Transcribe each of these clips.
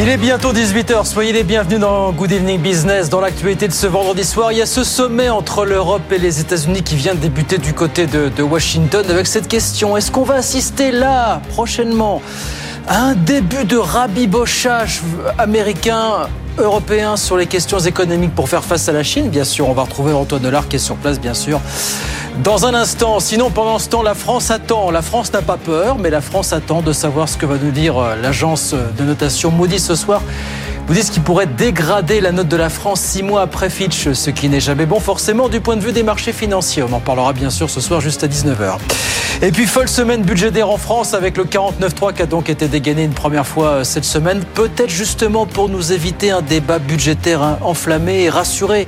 Il est bientôt 18h, soyez les bienvenus dans Good Evening Business. Dans l'actualité de ce vendredi soir, il y a ce sommet entre l'Europe et les États-Unis qui vient de débuter du côté de, de Washington avec cette question. Est-ce qu'on va assister là, prochainement, à un début de rabibochage américain européen sur les questions économiques pour faire face à la Chine Bien sûr, on va retrouver Antoine Delard qui est sur place, bien sûr. Dans un instant, sinon pendant ce temps, la France attend. La France n'a pas peur, mais la France attend de savoir ce que va nous dire euh, l'agence de notation Moody's ce soir. Moody's qui pourrait dégrader la note de la France six mois après Fitch, ce qui n'est jamais bon forcément du point de vue des marchés financiers. On en parlera bien sûr ce soir juste à 19h. Et puis folle semaine budgétaire en France avec le 49.3 qui a donc été dégainé une première fois euh, cette semaine, peut-être justement pour nous éviter un débat budgétaire hein, enflammé et rassurer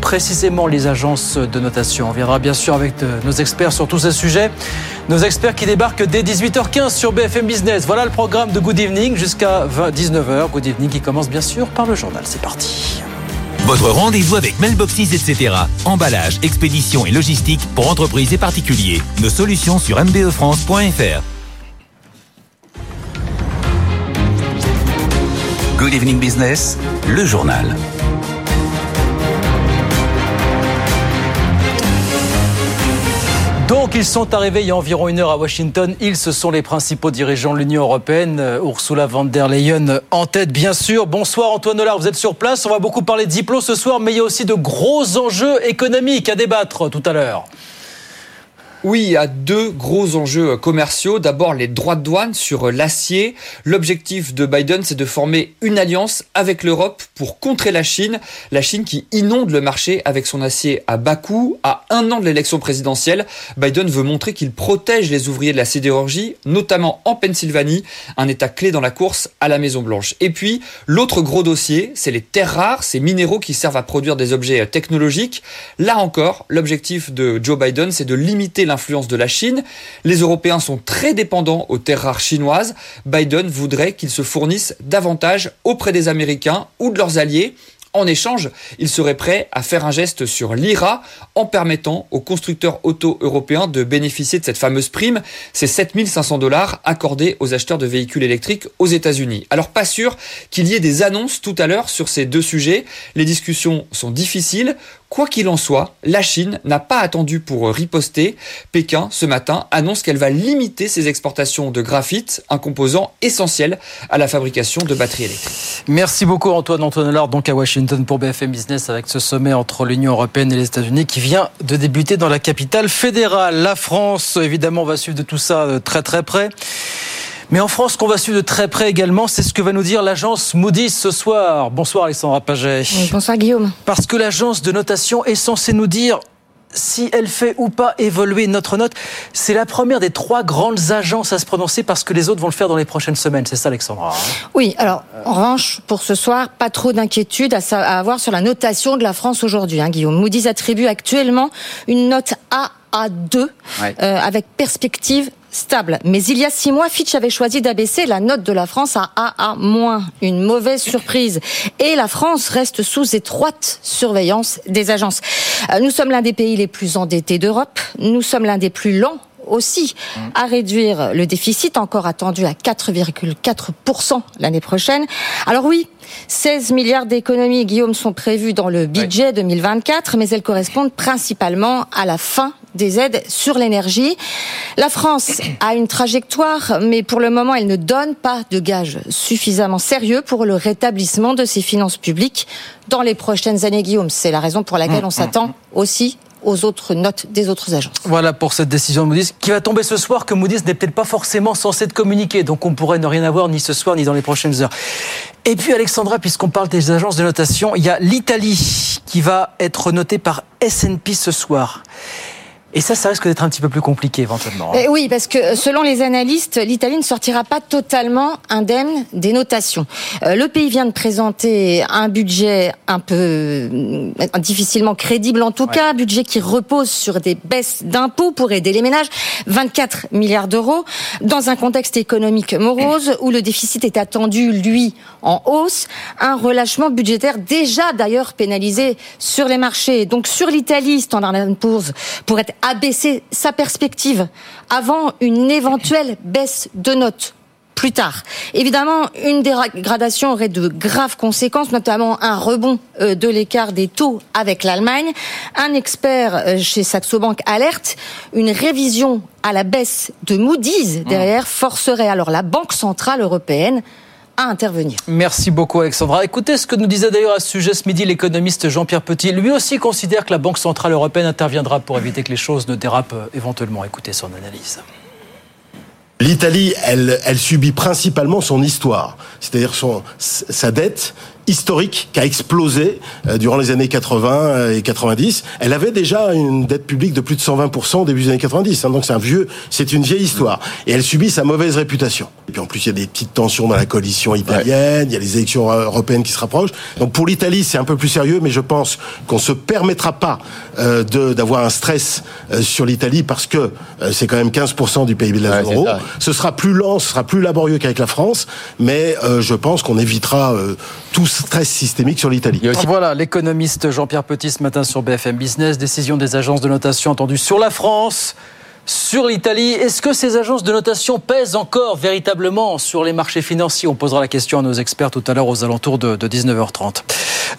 précisément les agences de notation. On viendra bien sûr avec nos experts sur tous ces sujets. Nos experts qui débarquent dès 18h15 sur BFM Business. Voilà le programme de Good Evening jusqu'à 19h. Good Evening qui commence bien sûr par le journal. C'est parti. Votre rendez-vous avec Mailboxes, etc. Emballage, expédition et logistique pour entreprises et particuliers. Nos solutions sur mbefrance.fr. Good Evening Business, le journal. Donc ils sont arrivés il y a environ une heure à Washington. Ils, ce sont les principaux dirigeants de l'Union européenne. Euh, Ursula von der Leyen en tête, bien sûr. Bonsoir Antoine Hollard, vous êtes sur place. On va beaucoup parler de diplôme ce soir, mais il y a aussi de gros enjeux économiques à débattre tout à l'heure. Oui, il y a deux gros enjeux commerciaux. D'abord, les droits de douane sur l'acier. L'objectif de Biden, c'est de former une alliance avec l'Europe pour contrer la Chine. La Chine qui inonde le marché avec son acier à bas coût. À un an de l'élection présidentielle, Biden veut montrer qu'il protège les ouvriers de la sidérurgie, notamment en Pennsylvanie, un état clé dans la course à la Maison-Blanche. Et puis, l'autre gros dossier, c'est les terres rares, ces minéraux qui servent à produire des objets technologiques. Là encore, l'objectif de Joe Biden, c'est de limiter l'influence de la Chine. Les Européens sont très dépendants aux terres rares chinoises. Biden voudrait qu'ils se fournissent davantage auprès des Américains ou de leurs alliés. En échange, il serait prêt à faire un geste sur l'IRA en permettant aux constructeurs auto européens de bénéficier de cette fameuse prime, ces 7500 dollars accordés aux acheteurs de véhicules électriques aux États-Unis. Alors pas sûr qu'il y ait des annonces tout à l'heure sur ces deux sujets. Les discussions sont difficiles. Quoi qu'il en soit, la Chine n'a pas attendu pour riposter. Pékin, ce matin, annonce qu'elle va limiter ses exportations de graphite, un composant essentiel à la fabrication de batteries électriques. Merci beaucoup Antoine Allard, donc à Washington pour BFM Business avec ce sommet entre l'Union européenne et les États-Unis qui vient de débuter dans la capitale fédérale. La France, évidemment, va suivre de tout ça de très très près. Mais en France, qu'on va suivre de très près également, c'est ce que va nous dire l'agence Moody's ce soir. Bonsoir Alexandra Paget. bonsoir Guillaume. Parce que l'agence de notation est censée nous dire si elle fait ou pas évoluer notre note. C'est la première des trois grandes agences à se prononcer parce que les autres vont le faire dans les prochaines semaines. C'est ça, Alexandra Oui, alors, en revanche, pour ce soir, pas trop d'inquiétude à, avoir sur la notation de la France aujourd'hui, hein, Guillaume. Moody's attribue actuellement une note A à 2 euh, avec perspective stable. Mais il y a six mois, Fitch avait choisi d'abaisser la note de la France à AA-. Une mauvaise surprise. Et la France reste sous étroite surveillance des agences. Euh, nous sommes l'un des pays les plus endettés d'Europe. Nous sommes l'un des plus lents aussi à réduire le déficit, encore attendu à 4,4% l'année prochaine. Alors oui, 16 milliards d'économies, Guillaume, sont prévues dans le budget 2024, mais elles correspondent principalement à la fin des aides sur l'énergie. La France a une trajectoire, mais pour le moment, elle ne donne pas de gages suffisamment sérieux pour le rétablissement de ses finances publiques dans les prochaines années, Guillaume. C'est la raison pour laquelle on s'attend aussi aux autres notes des autres agences. Voilà pour cette décision de Moody's qui va tomber ce soir que Moody's n'est peut-être pas forcément censé de communiquer. Donc on pourrait ne rien avoir ni ce soir ni dans les prochaines heures. Et puis Alexandra, puisqu'on parle des agences de notation, il y a l'Italie qui va être notée par S&P ce soir. Et ça, ça risque d'être un petit peu plus compliqué éventuellement. Hein. Eh oui, parce que selon les analystes, l'Italie ne sortira pas totalement indemne des notations. Euh, le pays vient de présenter un budget un peu euh, difficilement crédible en tout cas, un budget qui repose sur des baisses d'impôts pour aider les ménages, 24 milliards d'euros, dans un contexte économique morose où le déficit est attendu, lui, en hausse, un relâchement budgétaire déjà d'ailleurs pénalisé sur les marchés. Donc sur l'Italie, Standard Poor's pourrait abaisser sa perspective avant une éventuelle baisse de notes plus tard. Évidemment, une dégradation aurait de graves conséquences, notamment un rebond euh, de l'écart des taux avec l'Allemagne. Un expert euh, chez Saxo Bank alerte, une révision à la baisse de Moody's derrière forcerait alors la Banque centrale européenne intervenir. Merci beaucoup Alexandra. Écoutez ce que nous disait d'ailleurs à ce sujet ce midi l'économiste Jean-Pierre Petit. Lui aussi considère que la Banque Centrale Européenne interviendra pour éviter que les choses ne dérapent euh, éventuellement. Écoutez son analyse. L'Italie, elle, elle subit principalement son histoire, c'est-à-dire son, sa dette historique qui a explosé euh, durant les années 80 euh, et 90. Elle avait déjà une dette publique de plus de 120% au début des années 90. Hein, donc c'est un vieux, c'est une vieille histoire. Et elle subit sa mauvaise réputation. Et puis en plus, il y a des petites tensions dans la coalition italienne. Il y a les élections européennes qui se rapprochent. Donc pour l'Italie, c'est un peu plus sérieux, mais je pense qu'on se permettra pas euh, d'avoir un stress euh, sur l'Italie parce que c'est quand même 15% du PIB de la zone euro. Ce sera plus lent, ce sera plus laborieux qu'avec la France, mais je pense qu'on évitera tous stress systémique sur l'Italie. Voilà, l'économiste Jean-Pierre Petit ce matin sur BFM Business. Décision des agences de notation entendues sur la France, sur l'Italie. Est-ce que ces agences de notation pèsent encore véritablement sur les marchés financiers? On posera la question à nos experts tout à l'heure aux alentours de, 19h30.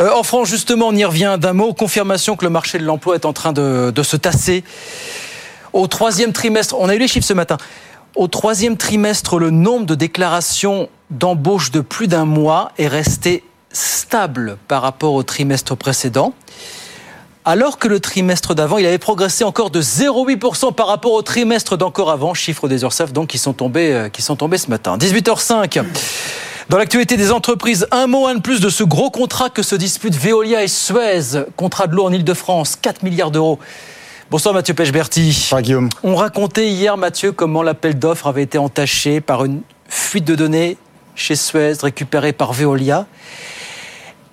Euh, en France, justement, on y revient d'un mot. Confirmation que le marché de l'emploi est en train de, de se tasser. Au troisième trimestre, on a eu les chiffres ce matin. Au troisième trimestre, le nombre de déclarations d'embauche de plus d'un mois est resté stable par rapport au trimestre précédent, alors que le trimestre d'avant, il avait progressé encore de 0,8% par rapport au trimestre d'encore avant, chiffre des URSAF donc qui sont tombés, euh, qui sont tombés ce matin. 18h05. Dans l'actualité des entreprises, un mot, un de plus de ce gros contrat que se disputent Veolia et Suez, contrat de l'eau en Ile-de-France, 4 milliards d'euros. Bonsoir Mathieu Pechberti. Bonsoir Guillaume. On racontait hier, Mathieu, comment l'appel d'offres avait été entaché par une fuite de données chez Suez récupérée par Veolia.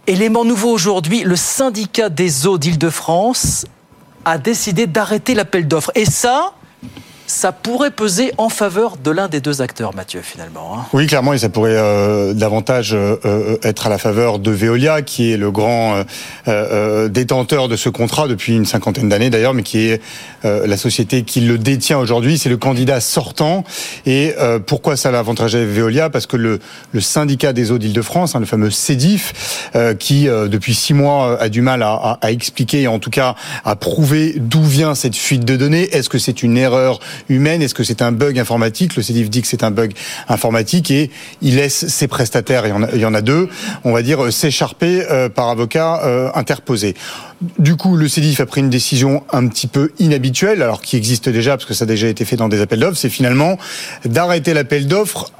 Élément nouveau aujourd'hui, le syndicat des eaux d'Île-de-France a décidé d'arrêter l'appel d'offres. Et ça, ça pourrait peser en faveur de l'un des deux acteurs, Mathieu, finalement. Hein. Oui, clairement, et ça pourrait euh, davantage euh, euh, être à la faveur de Veolia, qui est le grand détenteur de ce contrat depuis une cinquantaine d'années d'ailleurs, mais qui est la société qui le détient aujourd'hui. C'est le candidat sortant. Et pourquoi ça va avantager Veolia? Parce que le, le syndicat des eaux d'Île-de-France, hein, le fameux CEDIF, qui depuis six mois a du mal à, à, expliquer en tout cas à prouver d'où vient cette fuite de données. Est-ce que c'est une erreur humaine Est-ce que c'est un bug informatique? Le CEDIF dit que c'est un bug informatique et il laisse ses prestataires, il y en a, il y en a deux, on va dire, s'écharper euh, par avocat euh, interposé. Du coup, le CEDIF a pris une décision un petit peu inhabituelle, alors qui existe déjà, parce que ça a déjà été fait dans des appels d'offres, c'est finalement d'arrêter l'appel d'offres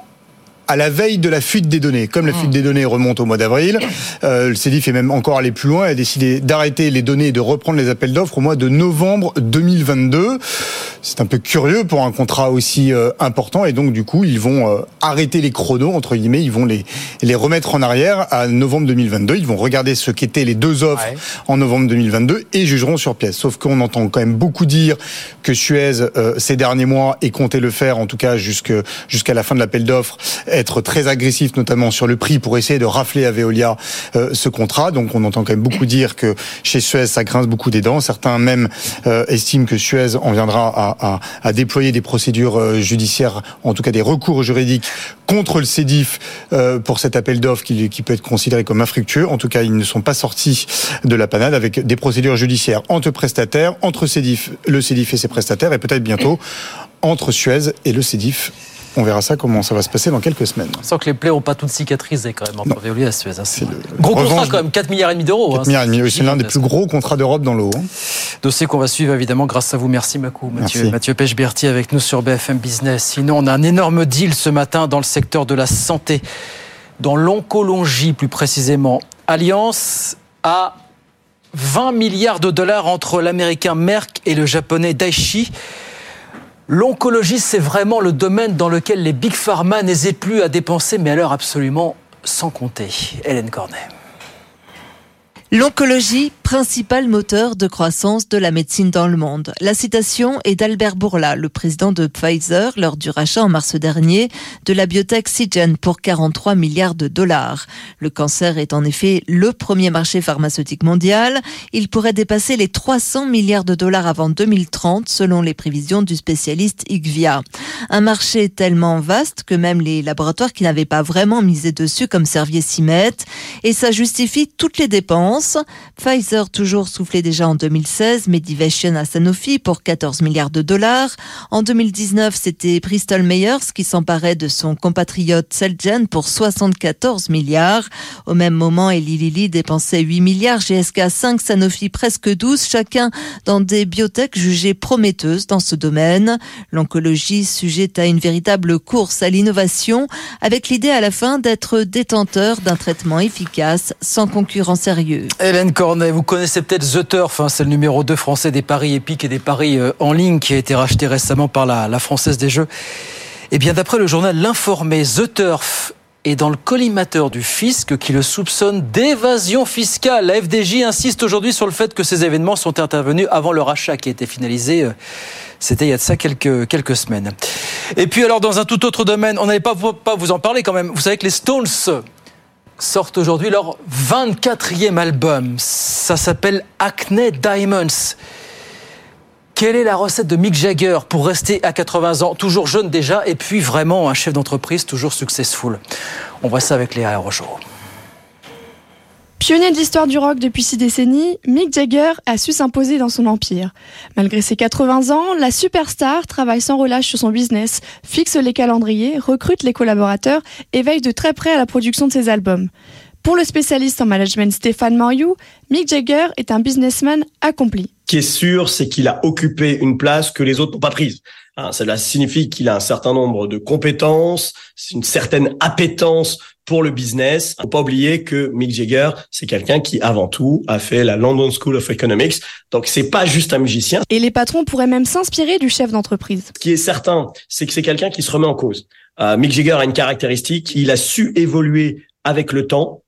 à la veille de la fuite des données. Comme la fuite des données remonte au mois d'avril, euh, le CEDIF est même encore allé plus loin et a décidé d'arrêter les données et de reprendre les appels d'offres au mois de novembre 2022. C'est un peu curieux pour un contrat aussi euh, important et donc du coup ils vont euh, arrêter les chronos entre guillemets, ils vont les les remettre en arrière à novembre 2022. Ils vont regarder ce qu'étaient les deux offres en novembre 2022 et jugeront sur pièce. Sauf qu'on entend quand même beaucoup dire que Suez euh, ces derniers mois et comptait le faire en tout cas jusqu'à la fin de l'appel d'offres être très agressif, notamment sur le prix, pour essayer de rafler à Veolia euh, ce contrat. Donc on entend quand même beaucoup dire que chez Suez, ça grince beaucoup des dents. Certains même euh, estiment que Suez en viendra à, à, à déployer des procédures euh, judiciaires, en tout cas des recours juridiques contre le CEDIF pour cet appel d'offres qui, qui peut être considéré comme infructueux. En tout cas, ils ne sont pas sortis de la panade avec des procédures judiciaires entre prestataires, entre CEDIF, le CEDIF et ses prestataires, et peut-être bientôt entre Suez et le CEDIF on verra ça, comment ça va se passer dans quelques semaines. Sans que les plaies n'ont pas toutes cicatrisé quand même entre Veolia et Suez. Hein, c'est gros contrat quand même, 4 milliards et demi d'euros. 4 hein, milliards et demi, c'est l'un des plus gros contrats d'Europe dans l'eau. Hein. Dossier qu'on va suivre évidemment grâce à vous. Merci Macou, Mathieu, Mathieu Pechberti avec nous sur BFM Business. Sinon, on a un énorme deal ce matin dans le secteur de la santé, dans l'oncologie plus précisément. Alliance a 20 milliards de dollars entre l'américain Merck et le japonais Daiichi. L'oncologie, c'est vraiment le domaine dans lequel les big pharma n'hésitent plus à dépenser, mais l'heure absolument sans compter. Hélène Cornet. L'oncologie, principal moteur de croissance de la médecine dans le monde. La citation est d'Albert Bourla, le président de Pfizer, lors du rachat en mars dernier de la biotech Seagen pour 43 milliards de dollars. Le cancer est en effet le premier marché pharmaceutique mondial. Il pourrait dépasser les 300 milliards de dollars avant 2030, selon les prévisions du spécialiste IQVIA. Un marché tellement vaste que même les laboratoires qui n'avaient pas vraiment misé dessus comme Servier s'y mettent. Et ça justifie toutes les dépenses Pfizer toujours soufflé déjà en 2016, Medivation à Sanofi pour 14 milliards de dollars. En 2019, c'était Bristol Myers qui s'emparait de son compatriote Celgen pour 74 milliards. Au même moment, Eli Lilly dépensait 8 milliards, GSK 5, Sanofi presque 12, chacun dans des biotech jugées prometteuses dans ce domaine. L'oncologie sujette à une véritable course à l'innovation avec l'idée à la fin d'être détenteur d'un traitement efficace sans concurrent sérieux. Hélène Cornet, vous connaissez peut-être The Turf, hein, c'est le numéro 2 français des paris épiques et des paris euh, en ligne qui a été racheté récemment par la, la Française des Jeux. Eh bien, d'après le journal L'Informé, The Turf est dans le collimateur du fisc qui le soupçonne d'évasion fiscale. La FDJ insiste aujourd'hui sur le fait que ces événements sont intervenus avant le rachat qui a été finalisé. Euh, c'était il y a de ça quelques, quelques semaines. Et puis alors dans un tout autre domaine, on n'allait pas, pas vous en parler quand même. Vous savez que les Stones sortent aujourd'hui leur 24e album. Ça s'appelle Acne Diamonds. Quelle est la recette de Mick Jagger pour rester à 80 ans, toujours jeune déjà, et puis vraiment un chef d'entreprise toujours successful On voit ça avec Léa Rochereau. Pionnier de l'histoire du rock depuis six décennies, Mick Jagger a su s'imposer dans son empire. Malgré ses 80 ans, la superstar travaille sans relâche sur son business, fixe les calendriers, recrute les collaborateurs et veille de très près à la production de ses albums. Pour le spécialiste en management Stéphane Moriou, Mick Jagger est un businessman accompli. Ce qui est sûr, c'est qu'il a occupé une place que les autres n'ont pas prise. Hein, cela signifie qu'il a un certain nombre de compétences, une certaine appétence pour le business. Faut pas oublier que Mick Jagger, c'est quelqu'un qui avant tout a fait la London School of Economics. Donc c'est pas juste un magicien. Et les patrons pourraient même s'inspirer du chef d'entreprise. Ce qui est certain, c'est que c'est quelqu'un qui se remet en cause. Euh, Mick Jagger a une caractéristique, il a su évoluer avec le temps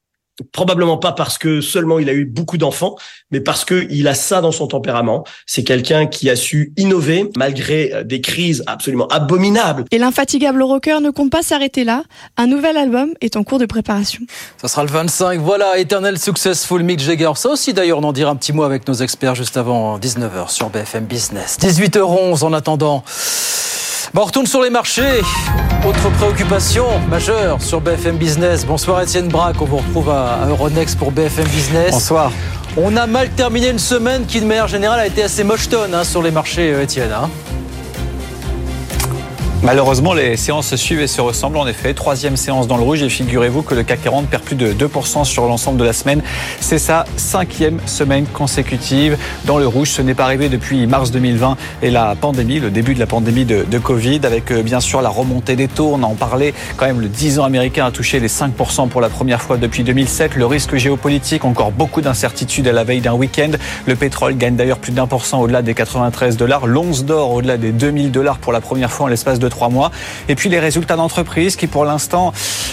probablement pas parce que seulement il a eu beaucoup d'enfants, mais parce que il a ça dans son tempérament. C'est quelqu'un qui a su innover malgré euh, des crises absolument abominables. Et l'infatigable rocker ne compte pas s'arrêter là. Un nouvel album est en cours de préparation. Ça sera le 25. Voilà, Eternal Successful Mick Jagger. Ça aussi d'ailleurs, on en dira un petit mot avec nos experts juste avant 19h sur BFM Business. 18h11 en attendant. Bon, on retourne sur les marchés. Autre préoccupation majeure sur BFM Business. Bonsoir Étienne Braque, on vous retrouve à Euronext pour BFM Business. Bonsoir. On a mal terminé une semaine qui, de manière générale, a été assez moche hein, sur les marchés, euh, Étienne. Hein. Malheureusement, les séances se suivent et se ressemblent. En effet, troisième séance dans le rouge et figurez-vous que le CAC 40 perd plus de 2% sur l'ensemble de la semaine. C'est sa cinquième semaine consécutive dans le rouge. Ce n'est pas arrivé depuis mars 2020 et la pandémie, le début de la pandémie de, Covid, avec euh, bien sûr la remontée des taux. On en parlait quand même. Le 10 ans américain a touché les 5% pour la première fois depuis 2007. Le risque géopolitique, encore beaucoup d'incertitudes à la veille d'un week-end. Le pétrole gagne d'ailleurs plus d'un pour cent au-delà des 93 dollars. L'once d'or au-delà des 2000 dollars pour la première fois en l'espace de trois mois. Et puis les résultats d'entreprise qui pour l'instant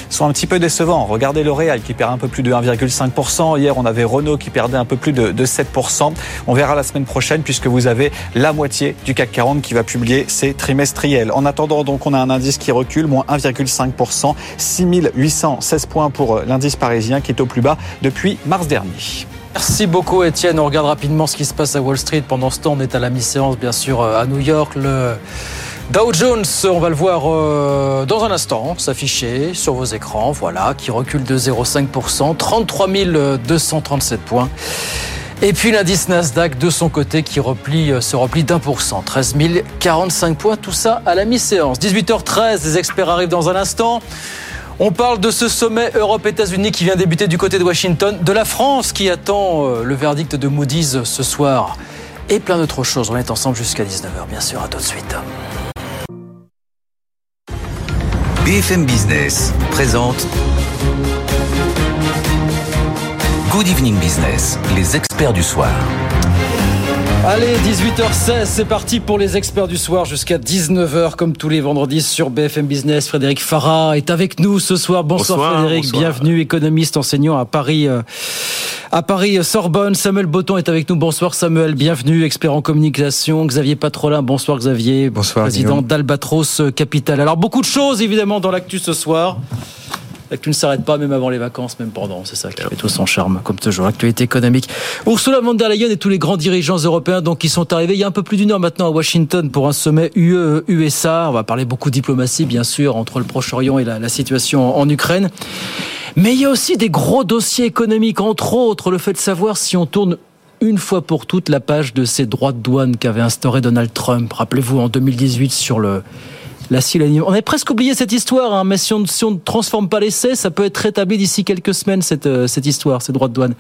sont un petit peu décevants. Regardez L'Oréal qui perd un peu plus de 1,5%. Hier, on avait Renault qui perdait un peu plus de, 7%. On verra la semaine prochaine puisque vous avez la moitié du CAC 40 qui va publier ses trimestriels. En attendant, donc, on a un indice qui recule, moins 1,5%, 6816 points pour l'indice parisien qui est au plus bas depuis mars dernier. Merci beaucoup Étienne. On regarde rapidement ce qui se passe à Wall Street. Pendant ce temps, on est à la mi-séance, bien sûr, à New York. Le Dow Jones, on va le voir euh, dans un instant s'afficher sur vos écrans, voilà, qui recule de 0,5%, 33 237 points. Et puis l'indice Nasdaq de son côté qui replie, euh, se replie d'un pour cent, 13 045 points, tout ça à la mi-séance. 18h13, les experts arrivent dans un instant. On parle de ce sommet Europe-États-Unis qui vient débuter du côté de Washington, de la France qui attend euh, le verdict de Moody's ce soir et plein d'autres choses. On est ensemble jusqu'à 19h, bien sûr. À tout de suite. BFM Business présente Good Evening Business, les experts du soir. Allez, 18h16, c'est parti pour les experts du soir jusqu'à 19h comme tous les vendredis sur BFM Business. Frédéric Farah est avec nous ce soir. Bonsoir, Frédéric, bienvenue, économiste enseignant à Paris euh, à Paris Sorbonne. Samuel Botton est avec nous. Bonsoir Samuel, bienvenue, expert en communication. Xavier Patrolin, bonsoir Xavier, bonsoir, président d'Albatros Capital. Alors beaucoup de choses évidemment dans l'actu ce soir tu ne s'arrêtes pas même avant les vacances, même pendant. C'est ça qui fait tout son charme, comme toujours. Actualité économique. Ursula von der Leyen et tous les grands dirigeants européens donc qui sont arrivés il y a un peu plus d'une heure maintenant à Washington pour un sommet UE-USA. On va parler beaucoup de diplomatie, bien sûr, entre le Proche-Orient et la, la situation en Ukraine. Mais il y a aussi des gros dossiers économiques, entre autres le fait de savoir si on tourne une fois pour toutes la page de ces droits de douane qu'avait instauré Donald Trump. Rappelez-vous en 2018 sur le on avait presque oublié cette histoire, hein, mais si on, ne transforme pas l'essai, ça peut être rétabli d'ici quelques semaines, cette, euh, cette histoire, ces droits de douane.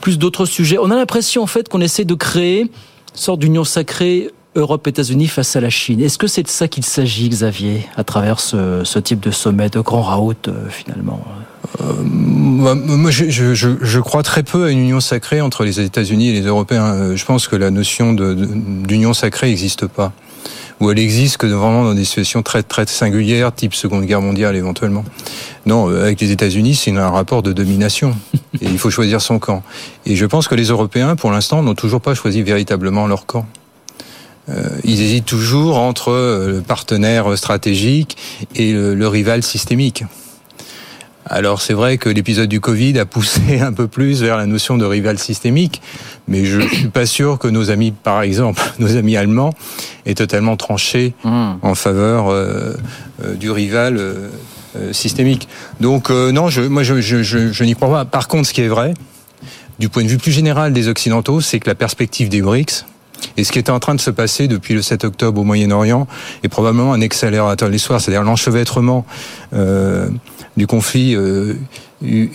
Plus d'autres sujets. On a l'impression, en fait, qu'on essaie de créer une sorte d'union sacrée Europe-États-Unis face à la Chine. Est-ce que c'est de ça qu'il s'agit, Xavier, à travers ce, type de sommet, de grand raout, euh, finalement? Euh, moi, je, crois très peu à une union sacrée entre les États-Unis et les Européens. Je pense que la notion d'union sacrée n'existe pas où elle existe que vraiment dans des situations très très singulières, type Seconde Guerre mondiale éventuellement. Non, euh, avec les États-Unis, c'est un rapport de domination il faut choisir son camp. Et je pense que les Européens, pour l'instant, n'ont toujours pas choisi véritablement leur camp. Euh, ils hésitent toujours entre euh, le partenaire stratégique et le rival systémique. Alors c'est vrai que l'épisode du Covid a poussé un peu plus vers la notion de rival systémique, mais je ne suis pas sûr que nos amis, par exemple, nos amis allemands, aient totalement tranché hmm. en faveur euh, euh, du rival euh, systémique. Donc non, je, moi je, je, je n'y crois pas. Par contre, ce qui est vrai, du point de vue plus général des Occidentaux, c'est que la perspective des BRICS, et ce qui est en train de se passer depuis le 7 octobre au Moyen-Orient est probablement un accélérateur de l'histoire, c'est-à-dire l'enchevêtrement euh, du conflit euh,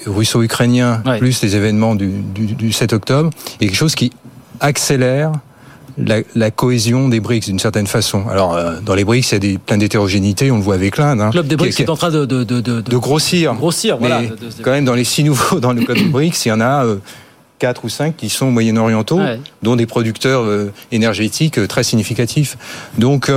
russo-ukrainien plus les événements du, du, du, 7 octobre, est quelque chose qui accélère la, la, cohésion des BRICS d'une certaine façon. Alors euh, dans les BRICS, il y a des, plein d'hétérogénéité, on le voit avec l'Inde. Hein, le club des BRICS est, en train de, de, de, de grossir. Grossir, voilà. Mais quand même, dans les six nouveaux dans le club des BRICS, il y en a euh, quatre ou cinq qui sont moyen-orientaux, dont des producteurs euh, énergétiques euh, très significatifs. Donc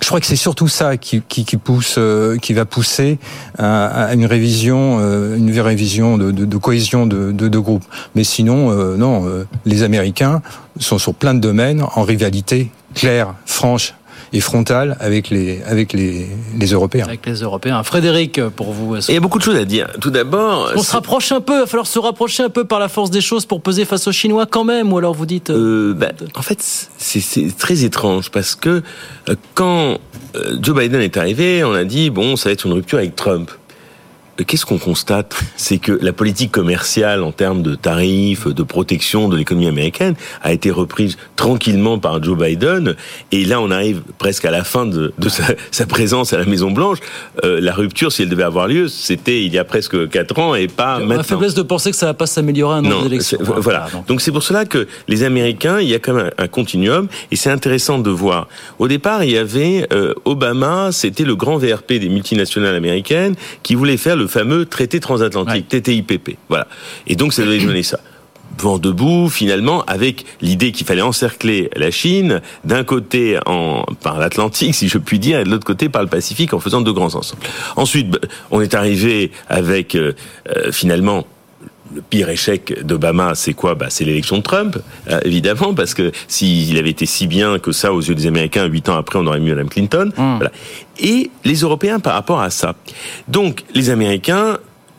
je crois que c'est surtout ça qui, qui, qui pousse, euh, qui va pousser à, une révision, euh, une vraie révision de, de, de cohésion de, de, de, groupe. Mais sinon, euh, non, les Américains sont sur plein de domaines en rivalité claire, franche et frontale avec les avec les, les Européens. Avec les Européens. Frédéric, pour vous. Il y a beaucoup de choses à dire. Tout d'abord, on se rapproche un peu. Il va falloir se rapprocher un peu par la force des choses pour peser face aux Chinois quand même. Ou alors vous dites. Euh, bah, en fait, c'est très étrange parce que euh, quand euh, Joe Biden est arrivé, on a dit bon, ça va être une rupture avec Trump qu'est-ce qu'on constate? C'est que la politique commerciale en termes de tarifs, de protection de l'économie américaine a été reprise tranquillement par Joe Biden. Et là, on arrive presque à la fin de, sa, présence à la Maison Blanche. Euh, la rupture, si elle devait avoir lieu, c'était il y a presque quatre ans et pas maintenant. La faiblesse de penser que ça va pas s'améliorer à non, élections. Voilà. Donc c'est pour cela que les Américains, il y a quand même un, continuum et c'est intéressant de voir. Au départ, il y avait euh, Obama, c'était le grand VRP des multinationales américaines qui voulait faire le fameux traité transatlantique, TTIPP. Voilà. Et donc, ça devait donner ça vent debout finalement avec l'idée qu'il fallait encercler la Chine d'un côté en, par l'Atlantique si je puis dire et de l'autre côté par le Pacifique en faisant de grands ensembles. Ensuite bah, on est arrivé avec euh, euh, finalement le pire échec d'Obama, c'est quoi? Bah, C'est l'élection de Trump, euh, évidemment, parce que s'il avait été si bien que ça aux yeux des Américains, huit ans après, on aurait mis Mme Clinton. Mmh. Voilà. Et les Européens par rapport à ça. Donc, les Américains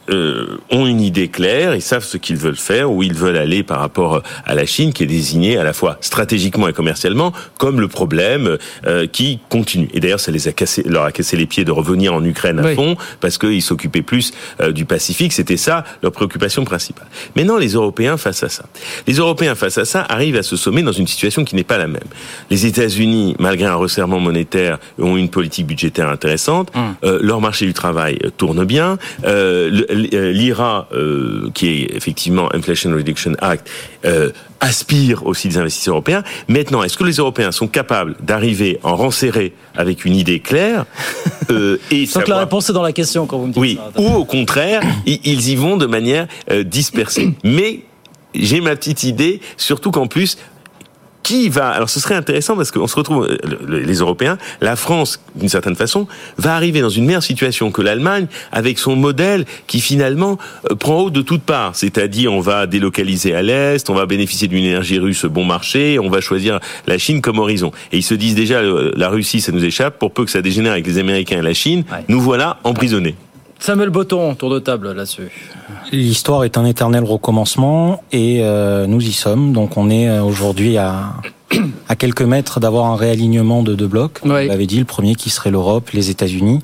euh, ont une idée claire, ils savent ce qu'ils veulent faire, où ils veulent aller par rapport à la Chine, qui est désignée à la fois stratégiquement et commercialement comme le problème euh, qui continue. Et d'ailleurs, ça les a cassé, leur a cassé les pieds de revenir en Ukraine à fond, parce qu'ils s'occupaient plus euh, du Pacifique. C'était ça leur préoccupation principale. Maintenant, les Européens face à ça, les Européens face à ça arrivent à se sommer dans une situation qui n'est pas la même. Les États-Unis, malgré un resserrement monétaire, ont une politique budgétaire intéressante. Hum. leur marché du travail tourne bien. Le, euh, l'IRA, euh, qui est effectivement Inflation Reduction Act, euh, aspire aussi des investisseurs européens. Maintenant, est-ce que les Européens sont capables d'arriver en rang serré avec une idée claire Euh, et Donc la réponse est dans la question quand vous me dites oui, ça. ou au contraire, ils y vont de manière euh, dispersée. Mais j'ai ma petite idée, surtout qu'en plus, qui va Alors ce serait intéressant parce qu'on se retrouve, euh, le- les Européens, la France, d'une certaine façon, va arriver dans une meilleure situation que l'Allemagne avec son modèle qui finalement euh, prend haut de toutes parts. C'est-à-dire on va délocaliser à l'Est, on va bénéficier d'une énergie russe bon marché, on va choisir la Chine comme horizon. Et ils se disent déjà, la Russie, ça nous échappe, pour peu que ça dégénère avec les Américains et la Chine, nous voilà emprisonnés. Samuel Botton, tour de table là-dessus. L'histoire est un éternel recommencement et euh, nous y sommes. Donc on est euh, aujourd'hui à, à quelques mètres d'avoir un réalignement de deux blocs. Vous l'avez dit, le premier qui serait l'Europe, les États-Unis.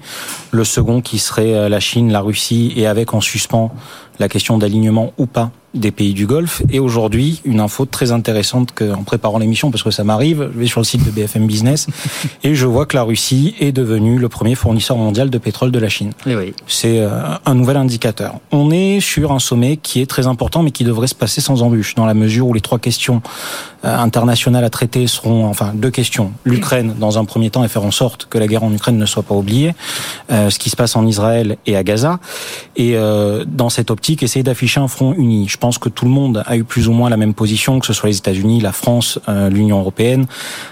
Le second qui serait euh, la Chine, la Russie et avec en suspens la question d'alignement ou pas des pays du Golfe. Et aujourd'hui, une info très intéressante que, en préparant l'émission, parce que ça m'arrive, je vais sur le site de BFM Business et je vois que la Russie est devenue le premier fournisseur mondial de pétrole de la Chine. Eh oui. C'est euh, un nouvel indicateur. On est sur un sommet qui est très important, mais qui devrait se passer sans embûche, dans la mesure où les trois questions euh, internationales à traiter seront, enfin, deux questions. L'Ukraine, dans un premier temps, et faire en sorte que la guerre en Ukraine ne soit pas oubliée, euh, ce qui se passe en Israël et à Gaza, et euh, dans cette optique, essayer d'afficher un front uni. Je pense que tout le monde a eu plus ou moins la même position, que ce soit les États-Unis, la France, euh, l'Union européenne,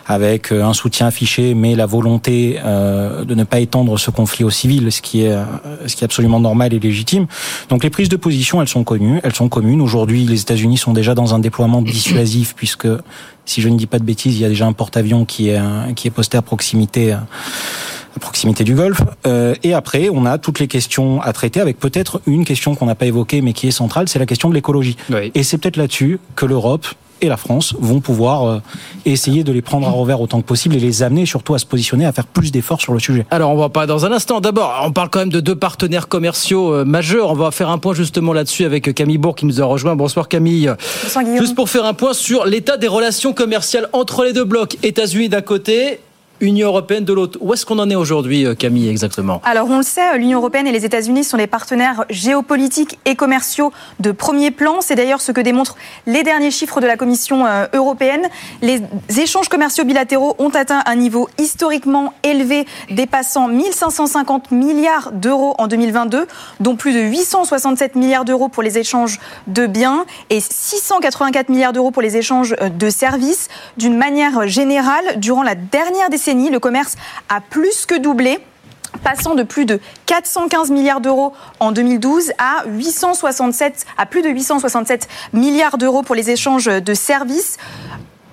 avec euh, un soutien affiché, mais la volonté euh, de ne pas étendre ce conflit aux civils, ce qui est euh, ce qui est absolument normal et légitime. Donc les prises de position, elles sont connues, elles sont communes. Aujourd'hui, les États-Unis sont déjà dans un déploiement dissuasif, puisque si je ne dis pas de bêtises, il y a déjà un porte-avions qui est qui est posté à proximité. euh, à proximité du Golfe. Euh, et après, on a toutes les questions à traiter, avec peut-être une question qu'on n'a pas évoquée, mais qui est centrale, c'est la question de l'écologie. Et c'est peut-être là-dessus que l'Europe et la France vont pouvoir euh, essayer de les prendre à revers autant que possible et les amener surtout à se positionner, à faire plus d'efforts sur le sujet. Alors on va pas dans un instant. D'abord, on parle quand même de deux partenaires commerciaux euh, majeurs. On va faire un point justement là-dessus avec euh, Camille Bourg qui nous a rejoint. Bonsoir Camille. Bonsoir Guillaume. Juste pour faire un point sur l'état des relations commerciales entre les deux blocs, États-Unis d'un côté, Union européenne de l'autre. Où est-ce qu'on en est aujourd'hui, euh, Camille, exactement? Alors on le sait, l'Union européenne et les États-Unis sont les partenaires géopolitiques et commerciaux de premier plan. C'est d'ailleurs ce que démontrent les derniers chiffres de la Commission euh, européenne. Les échanges commerciaux bilatéraux ont atteint un niveau historiquement élevé, dépassant 1550 milliards d'euros en 2022, dont plus de 867 milliards d'euros pour les échanges de biens et 684 milliards d'euros pour les échanges euh, de services. D'une manière générale, durant la dernière décennie, le commerce a plus que doublé passant de plus de 415 milliards d'euros en 2012 à 867 à plus de 867 milliards d'euros pour les échanges de services.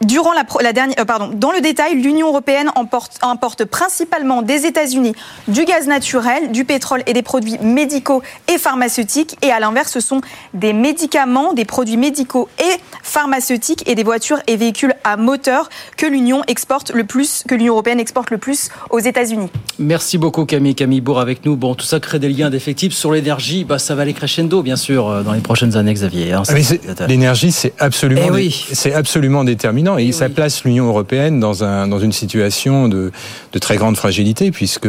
Durant la, dernière, euh, pardon, dans le détail, l'Union européenne emporte, importe principalement des États-Unis du gaz naturel, du pétrole et des produits médicaux et pharmaceutiques. Et à l'inverse, ce sont des médicaments, des produits médicaux et pharmaceutiques et des voitures et véhicules à moteur que l'Union exporte le plus, que l'Union européenne exporte le plus aux États-Unis. Merci beaucoup Camille. Camille Bourg avec nous. Bon, tout ça crée des liens d'effectifs sur l'énergie. Bah, ça va aller crescendo, bien sûr, euh, dans les prochaines années, Xavier. hein. Ah, L'énergie, c'est absolument, Eh oui. c'est absolument déterminant et ça place l'Union européenne dans un dans une situation de de très grande fragilité puisque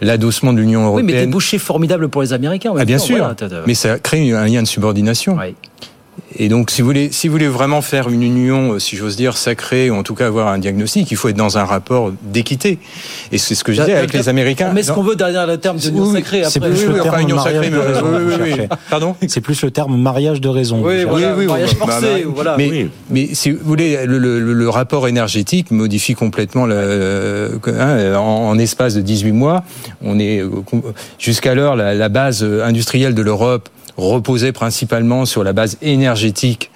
l'adossement de l'Union Oui, européenne. mais des bouchées formidables pour les Américains. Ah, bien sûr, voilà, mais ça crée un lien de subordination. Et donc, si vous voulez, si vous voulez vraiment faire une union, euh, si j'ose dire, sacrée, ou en tout cas avoir un diagnostic, il faut être dans un rapport d'équité. Et c'est ce que je disais avec les Américains. On met ce qu'on veut derrière le terme d'union Oui, sacrée. c'est plus Oui, le oui, terme enfin, union mariage sacrée, de mais- raison. oui, oui, Oui, oui. oui. Pardon? C'est plus le terme mariage de raison. Oui, voilà, mariage bah, forcé, bah, voilà. Mais, Oui. mais si vous voulez, le, le- le rapport énergétique modifie complètement le, hein, en, en espace de 18 mois. On est euh, jusqu'alors la, la base industrielle de l'Europe reposait principalement sur la base énergétique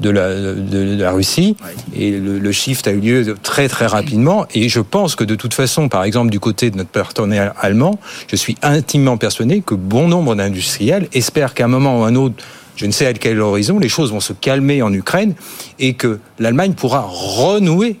de la, de, de la Russie. Et le, le shift a eu lieu très très rapidement. Et je pense que de toute façon par exemple du côté de notre partenaire allemand je suis intimement persuadé que bon nombre d'industriels espèrent qu'à un moment ou à un autre je ne sais à quel horizon les choses vont se calmer en Ukraine et que l'Allemagne pourra renouer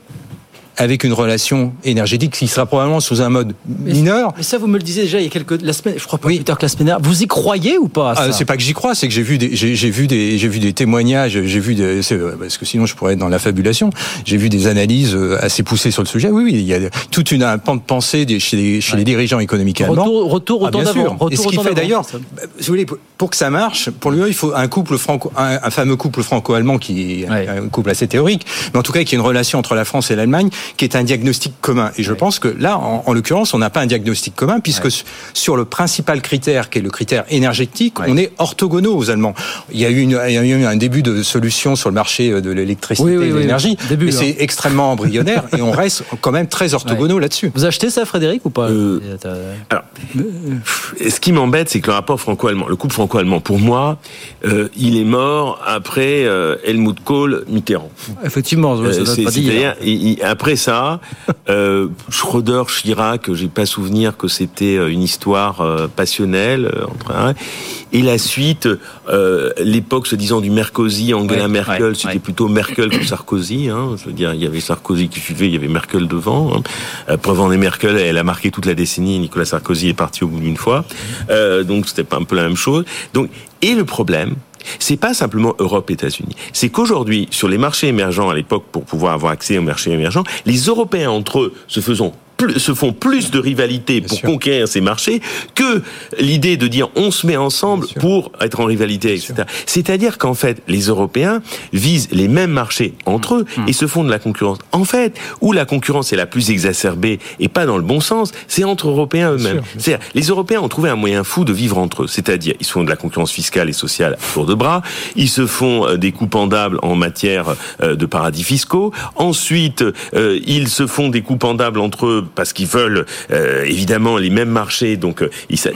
avec une relation énergétique qui sera probablement sous un mode mineur. Mais ça, vous me le disiez déjà il y a quelques la semaine, je crois pas plus tard que la semaine dernière. Vous y croyez ou pas à ça Ah, c'est pas que j'y crois, c'est que j'ai vu des, j'ai, vu des, j'ai vu des témoignages, j'ai vu des, parce que sinon je pourrais être dans la fabulation. J'ai vu des analyses euh, assez poussées sur le sujet. Oui, oui, il y a toute une un pan de pensée chez, les, chez les dirigeants économiques allemands. Retour- retour au Ah, temps d'avant, Et ce qui fait d'ailleurs, bah, si vous voulez, pour- que ça marche, pour lui, il faut un couple franco, un, un fameux couple franco-allemand qui est un couple assez théorique, mais en tout cas qui est une relation entre la France et l'Allemagne qui est un diagnostic commun. Et je pense que là, en, l'occurrence, on n'a pas un diagnostic commun puisque sur le principal critère, qui est le critère énergétique, on est orthogonaux aux Allemands. Il y a eu, une, il y a eu un début de solution sur le marché de l'électricité et de l'énergie, mais c'est hein. extrêmement embryonnaire et on reste quand même très orthogonaux là-dessus. Vous achetez ça, Frédéric, ou pas euh, Alors, ce qui m'embête, c'est que le rapport franco-allemand, le couple franco-allemand, pour moi, euh, il est mort après euh, Helmut Kohl, Mitterrand. Effectivement, ça c'est, c'est-à-dire après ça, euh, Schroeder, Chirac, j'ai pas souvenir que c'était une histoire passionnelle entre un et la suite, l'époque se disant du Merkozy, Angela Merkel, c'était plutôt Merkel que Sarkozy. Hein, je veux dire, il y avait Sarkozy qui suivait, il y avait Merkel devant. Hein. Preuve en est Merkel, elle a marqué toute la décennie. Nicolas Sarkozy est parti au bout d'une fois, euh, donc c'était pas un peu la même chose. Donc et le problème, c'est pas simplement Europe-États-Unis. C'est qu'aujourd'hui, sur les marchés émergents à l'époque, pour pouvoir avoir accès aux marchés émergents, les Européens entre eux se faisant se font plus de rivalité pour conquérir ces marchés que l'idée de dire on se met ensemble pour être en rivalité, etc. C'est-à-dire qu'en fait, les Européens visent les mêmes marchés entre eux mmh. et se font de la concurrence. En fait, où la concurrence est la plus exacerbée et pas dans le bon sens, c'est entre Européens eux-mêmes. C'est-à-dire, les Européens ont trouvé un moyen fou de vivre entre eux. C'est-à-dire, ils se font de la concurrence fiscale et sociale à tour de bras, ils se font euh, des coups pendables en matière euh, de paradis fiscaux, ensuite, euh, ils se font des coups pendables entre eux parce qu'ils veulent euh, évidemment les mêmes marchés. Donc, euh,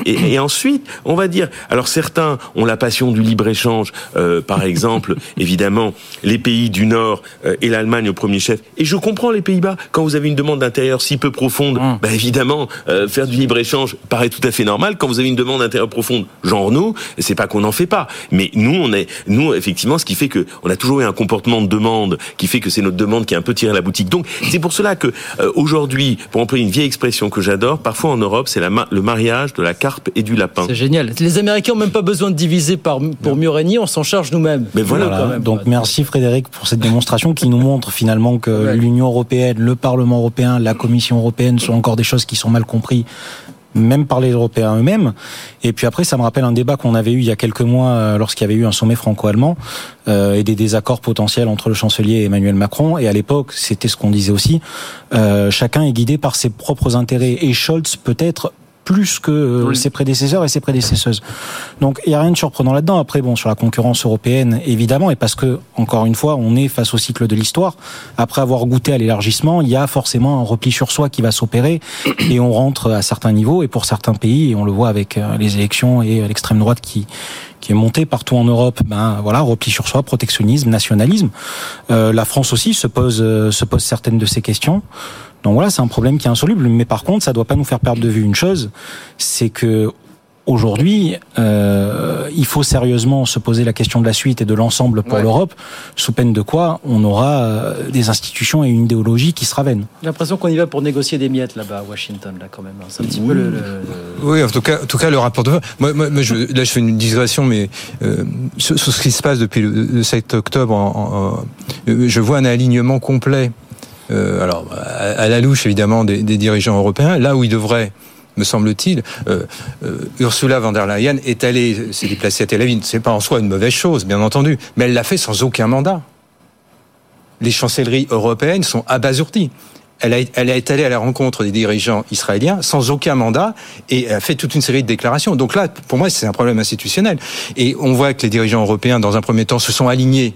et, et, ensuite, on va dire, alors certains ont la passion du libre échange, euh, par exemple, évidemment, les pays du Nord et l'Allemagne au premier chef. Et je comprends les Pays-Bas quand vous avez une demande d'intérieur si peu profonde, mmh. bah évidemment, faire du libre échange paraît tout à fait normal. Quand vous avez une demande d'intérieur profonde, genre nous, c'est pas qu'on n'en fait pas, mais nous, on est, nous effectivement, ce qui fait que on a toujours eu un comportement de demande qui fait que c'est notre demande qui est un peu tiré la boutique. Donc, c'est pour cela que aujourd'hui, pour employer une vieille expression que j'adore. Parfois en Europe, c'est le mariage de la carpe et du lapin. C'est génial. Les Américains n'ont même pas besoin de diviser par, pour mieux régner, on s'en charge nous-mêmes. Mais voilà. Donc merci Frédéric pour cette démonstration qui nous montre finalement que l'Union européenne, le Parlement européen, la Commission européenne sont encore des choses qui sont mal comprises même par les Européens eux-mêmes. Et puis après, ça me rappelle un débat qu'on avait eu il y a quelques mois euh, lorsqu'il y avait eu un sommet franco-allemand euh, et des désaccords potentiels entre le chancelier et Emmanuel Macron. Et à l'époque, c'était ce qu'on disait aussi, euh, chacun est guidé par ses propres intérêts. Et Scholz peut-être plus que euh, ses prédécesseurs et ses prédécesseuses. Donc il y a rien de surprenant là-dedans. Après bon sur la concurrence européenne évidemment et parce que encore une fois on est face au cycle de l'histoire. Après avoir goûté à l'élargissement, il y a forcément un repli sur soi qui va s'opérer et on rentre à certains niveaux et pour certains pays et on le voit avec euh, les élections et l'extrême droite qui qui est montée partout en Europe, ben voilà, repli sur soi, protectionnisme, nationalisme. Euh, la France aussi se pose se pose certaines de ces questions. Donc voilà, c'est un problème qui est insoluble. Mais par contre, ça ne doit pas nous faire perdre de vue une chose, c'est que aujourd'hui, euh, il faut sérieusement se poser la question de la suite et de l'ensemble pour l'Europe, sous peine de quoi on aura euh, des institutions et une idéologie qui se ravènent. J'ai l'impression qu'on y va pour négocier des miettes là-bas à Washington, là quand même. Hein. C'est un petit peu le, Oui, en tout cas, en tout cas, le rapport de. Moi, moi, je, là, je fais une digression, mais euh, sur, ce qui se passe depuis le, 7 octobre, en, je vois un alignement complet euh, alors à, la louche évidemment des, dirigeants européens, là où ils devraient me semble-t-il, euh, euh, Ursula von der Leyen est allée s'est déplacée à Tel Aviv. C'est pas en soi une mauvaise chose, bien entendu, mais elle l'a fait sans aucun mandat. Les chancelleries européennes sont abasourdies. Elle a, elle est allée à la rencontre des dirigeants israéliens sans aucun mandat et a fait toute une série de déclarations. Donc là, pour moi, c'est un problème institutionnel. Et on voit que les dirigeants européens, dans un premier temps, se sont alignés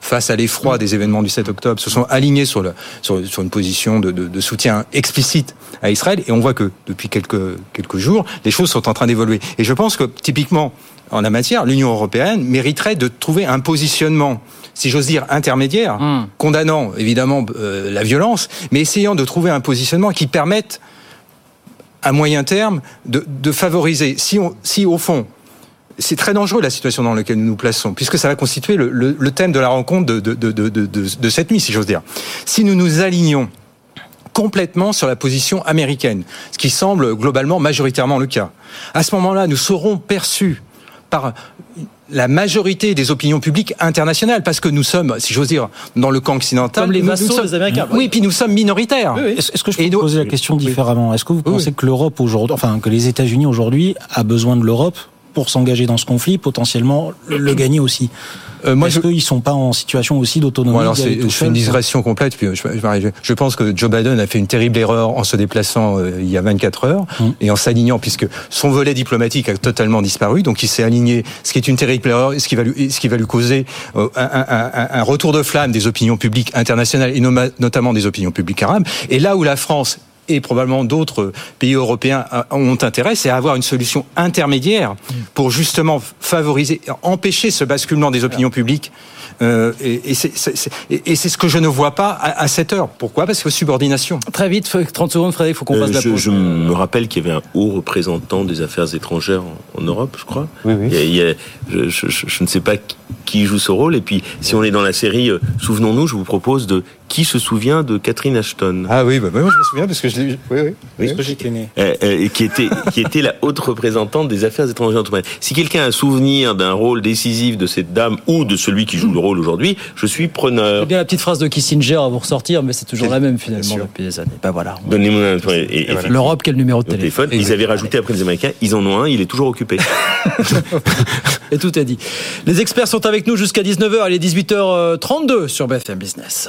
face à l'effroi des événements du 7 octobre, se sont alignés sur, le, sur, sur une position de, de, de, soutien explicite à Israël. Et on voit que depuis quelques, quelques jours, les choses sont en train d'évoluer. Et je pense que typiquement, en la matière, l'Union européenne mériterait de trouver un positionnement, si j'ose dire, intermédiaire, hmm. condamnant évidemment euh, la violence, mais essayant de trouver un positionnement qui permette à moyen terme de, de favoriser, si, on, si au fond c'est très dangereux la situation dans laquelle nous nous plaçons, puisque ça va constituer le, le, le thème de la rencontre de, de, de, de cette nuit, si j'ose dire. Si nous nous alignons complètement sur la position américaine, ce qui semble globalement majoritairement le cas, à ce moment-là, nous serons perçus par la majorité des opinions publiques internationales, parce que nous sommes, si j'ose dire, dans le camp occidental. Comme les vassaux des Américains. Oui, puis nous sommes minoritaires. Est-ce que je peux poser la question différemment? Est-ce que vous pensez que l'Europe aujourd'hui, enfin que les États-Unis aujourd'hui a besoin de l'Europe? Pour s'engager dans ce conflit, potentiellement le gagner aussi Euh, moi, Est-ce qu'ils ne sont pas en situation aussi d'autonomie bon, Alors, c'est, je fais une digression complète. Puis je, je, je, pense que Joe Biden a fait une terrible erreur en se déplaçant euh, il y a 24 heures hum. et en s'alignant, puisque son volet diplomatique a totalement disparu. Donc, il s'est aligné, ce qui est une terrible erreur, et ce qui va lui, ce qui va lui causer euh, un, un, un, retour de flamme des opinions publiques internationales et notamment des opinions publiques arabes. Et là où la France et probablement d'autres pays européens euh, ont intérêt, c'est à avoir une solution intermédiaire pour justement favoriser, empêcher ce basculement des opinions publiques. Euh, et, c'est ce que je ne vois pas à, cette heure. Pourquoi? Parce que subordination. Très vite, 30 secondes, Frédéric, il faut qu'on passe euh, la Je me rappelle qu'il y avait un haut représentant des affaires étrangères en, Europe, je crois. Oui, oui. Il y a, je, je, je, ne sais pas qui joue ce rôle. Et puis, si on est dans la série euh, Souvenons-nous, je vous propose de qui se souvient de Catherine Ashton? Ah oui, bah, moi je me souviens parce que je l'ai. Oui, oui. oui. Né. Euh, euh, qui était qui était la haute représentante des affaires étrangères. Si quelqu'un a un souvenir d'un rôle décisif de cette dame ou de celui qui joue le rôle aujourd'hui, je suis preneur. C'est bien la petite phrase de Kissinger à vous ressortir, mais c'est toujours la même finalement depuis des années. Ben voilà. Donnez-moi L'Europe, quel numéro de téléphone, Ils avaient rajouté après les Américains, ils en ont un, il est toujours occupé. et tout est dit. Les experts sont avec nous jusqu'à 19h, il est 18h32 sur BFM Business.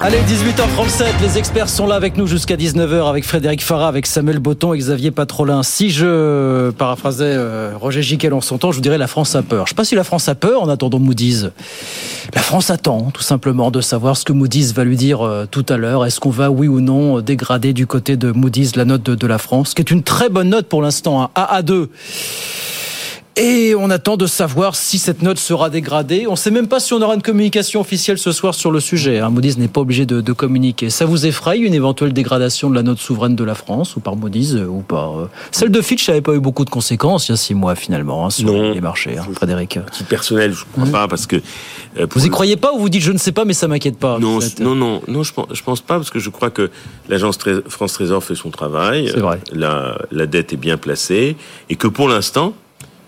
Allez, 18h37, les experts sont là avec nous jusqu'à 19h avec Frédéric Farah, avec Samuel Botton et Xavier Patrolin. Si je paraphrasais euh, Roger Giquel en son temps, je vous dirais la France a peur. Je ne sais pas si la France a peur en attendant Moody's. La France attend tout simplement de savoir ce que Moody's va lui dire euh, tout à l'heure. Est-ce qu'on va, oui ou non, dégrader du côté de Moody's la note de, la France, qui est une très bonne note pour l'instant, un AA2. Et on attend de savoir si cette note sera dégradée. On ne sait même pas si on aura une communication officielle ce soir sur le sujet. Hein. Moody's n'est pas obligé de, de, communiquer. Ça vous effraie une éventuelle dégradation de la note souveraine de la France ou par Moody's euh, ou pas euh? Celle de Fitch n'avait pas eu beaucoup de conséquences il y a six mois finalement hein, sur non, les marchés. Hein, Frédéric. Petit personnel, je ne crois mmh. pas parce que. Euh, vous y croyez pas ou vous dites je ne sais pas mais ça m'inquiète pas Non, non, non, non, je pense, je pense pas parce que je crois que l'agence France Trésor fait son travail. C'est vrai. La, la dette est bien placée et que pour l'instant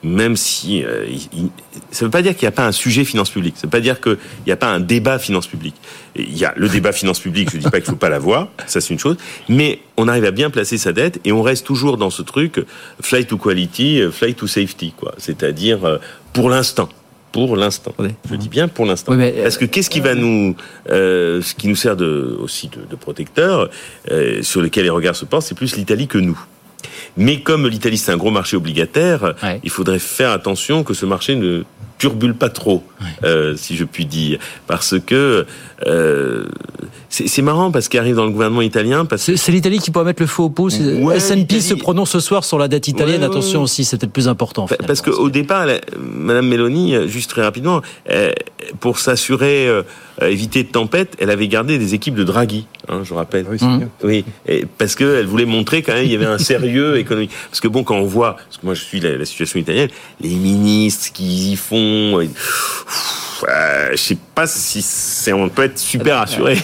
même si euh, il, ça ne veut pas dire qu'il n'y a pas un sujet finance publique, ça ne veut pas dire qu'il n'y a pas un débat finance publique. Il y a le débat finance publique, je ne dis pas qu'il ne faut pas l'avoir, ça c'est une chose, mais on arrive à bien placer sa dette et on reste toujours dans ce truc flight to quality, flight to safety, quoi. C'est-à-dire euh, pour l'instant. Pour l'instant. Je dis bien pour l'instant. Oui, Parce que qu'est-ce qui va nous, euh, ce qui nous sert de, aussi de, de protecteur, euh, sur lequel les regards se portent, c'est plus l'Italie que nous. Mais comme l'Italie c'est un gros marché obligataire, ouais. il faudrait faire attention que ce marché ne turbule pas trop, euh, si je puis dire, parce que euh, c'est marrant parce qu'il arrive dans le gouvernement italien. C'est l'Italie qui pourrait mettre le feu au pot. Ouais, S&P se prononce ce soir sur la dette italienne. Ouais, Attention aussi, c'était le plus important. Parce qu'au départ, la, Madame Meloni, juste très rapidement, euh, pour s'assurer euh, éviter de tempête, elle avait gardé des équipes de Draghi, hein, je rappelle. Oui, mmh. oui et parce qu'elle voulait montrer quand même il y avait un sérieux économique. Parce que bon, quand on voit, parce que moi je suis la, la situation italienne, les ministres qui y font. Euh, je sais pas si on peut être super assuré.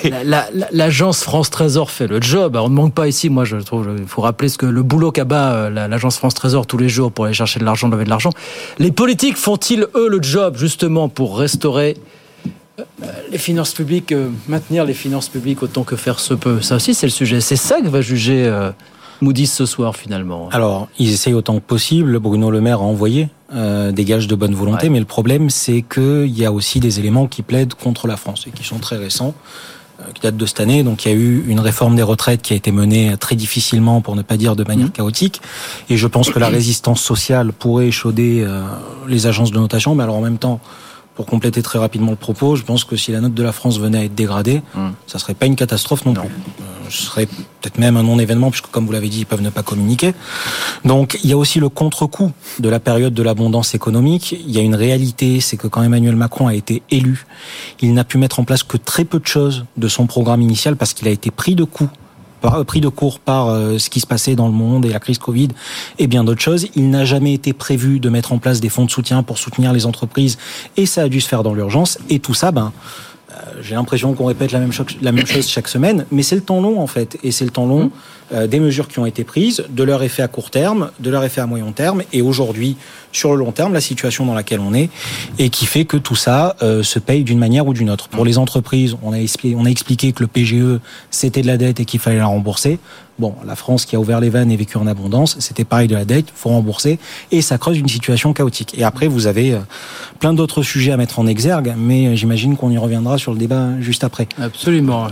L'agence France Trésor fait le job. on ne manque pas ici. Moi, je trouve, il faut rappeler ce que le boulot qu'abat l'agence France Trésor tous les jours pour aller chercher de l'argent, lever de l'argent. Les politiques font-ils eux le job justement pour restaurer les finances publiques, euh, maintenir les finances publiques autant que faire se peut? Ça aussi, c'est le sujet. C'est ça que va juger euh, Moody's ce soir, finalement. Alors, ils essayent autant que possible. Bruno Le Maire a envoyé euh, des gages de bonne volonté, Ouais. mais le problème, c'est qu'il y a aussi des éléments qui plaident contre la France et qui sont très récents euh, qui datent de cette année. Donc il y a eu une réforme des retraites qui a été menée très difficilement, pour ne pas dire de manière chaotique. Et je pense que la résistance sociale pourrait échauder euh, les agences de notation. Mais alors en même temps, pour compléter très rapidement le propos, je pense que si la note de la France venait à être dégradée, ça serait pas une catastrophe non, plus. Euh, serait peut-être même un non-événement, puisque comme vous l'avez dit, ils peuvent ne pas communiquer. Donc il y a aussi le contre-coup de la période de l'abondance économique. Il y a une réalité, c'est que quand Emmanuel Macron a été élu, il n'a pu mettre en place que très peu de choses de son programme initial parce qu'il a été pris de coup par, pris de court par euh, ce qui se passait dans le monde et la crise Covid et bien d'autres choses. Il n'a jamais été prévu de mettre en place des fonds de soutien pour soutenir les entreprises et ça a dû se faire dans l'urgence. Et tout ça, ben, euh, j'ai l'impression qu'on répète la même, chose, chaque semaine, mais c'est le temps long en fait. Et c'est le temps long euh, des mesures qui ont été prises, de leur effet à court terme, de leur effet à moyen terme. Et aujourd'hui, sur le long terme la situation dans laquelle on est et qui fait que tout ça euh, se paye d'une manière ou d'une autre. Pour les entreprises, on a expliqué, que le PGE c'était de la dette et qu'il fallait la rembourser. Bon, la France qui a ouvert les vannes et vécu en abondance, c'était pareil de la dette, faut rembourser, et ça creuse une situation chaotique. Et après, vous avez euh, plein d'autres sujets à mettre en exergue, mais j'imagine qu'on y reviendra sur le débat juste après. Absolument.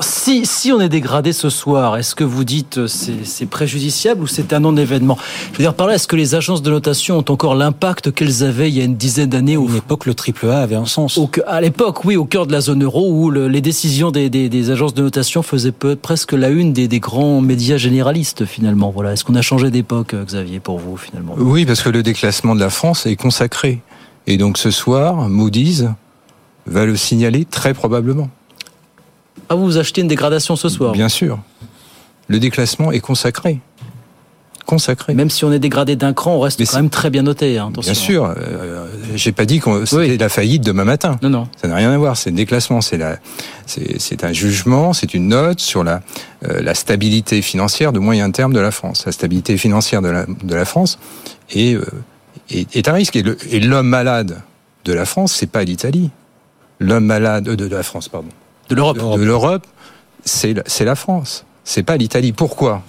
Si on est dégradé ce soir, est-ce que vous dites c'est, c'est préjudiciable ou c'est un non-événement? Je veux dire par là, est-ce que les agences de notation ont encore l'impact qu'elles avaient il y a une dizaine d'années À une époque, le triple A avait un sens. à l'époque, oui, au cœur de la zone euro, où les décisions des, des, des, agences de notation faisaient peu, presque la une des, des grands médias généralistes finalement. Voilà. Est-ce qu'on a changé d'époque, euh, Xavier, pour vous finalement? Oui, parce que le déclassement de la France est consacré. Et donc ce soir, Moody's va le signaler très probablement. Ah, vous achetez une dégradation ce soir? Bien sûr. Le déclassement est consacré. Consacré. Même si on est dégradé d'un cran, on reste quand même très bien noté. Hein, bien sûr. Euh, J'ai pas dit que c'était la faillite demain matin. Non, non. Ça n'a rien à voir. C'est un déclassement. C'est la, c'est un jugement. C'est une note sur la, euh, la stabilité financière de moyen terme de la France. La stabilité financière de la, de la France est, euh, est, est, un risque. Et l'homme malade de la France, c'est pas l'Italie. L'homme malade euh, de, de la France, pardon. De l'Europe. De, de l'Europe, c'est la France. C'est pas l'Italie. Pourquoi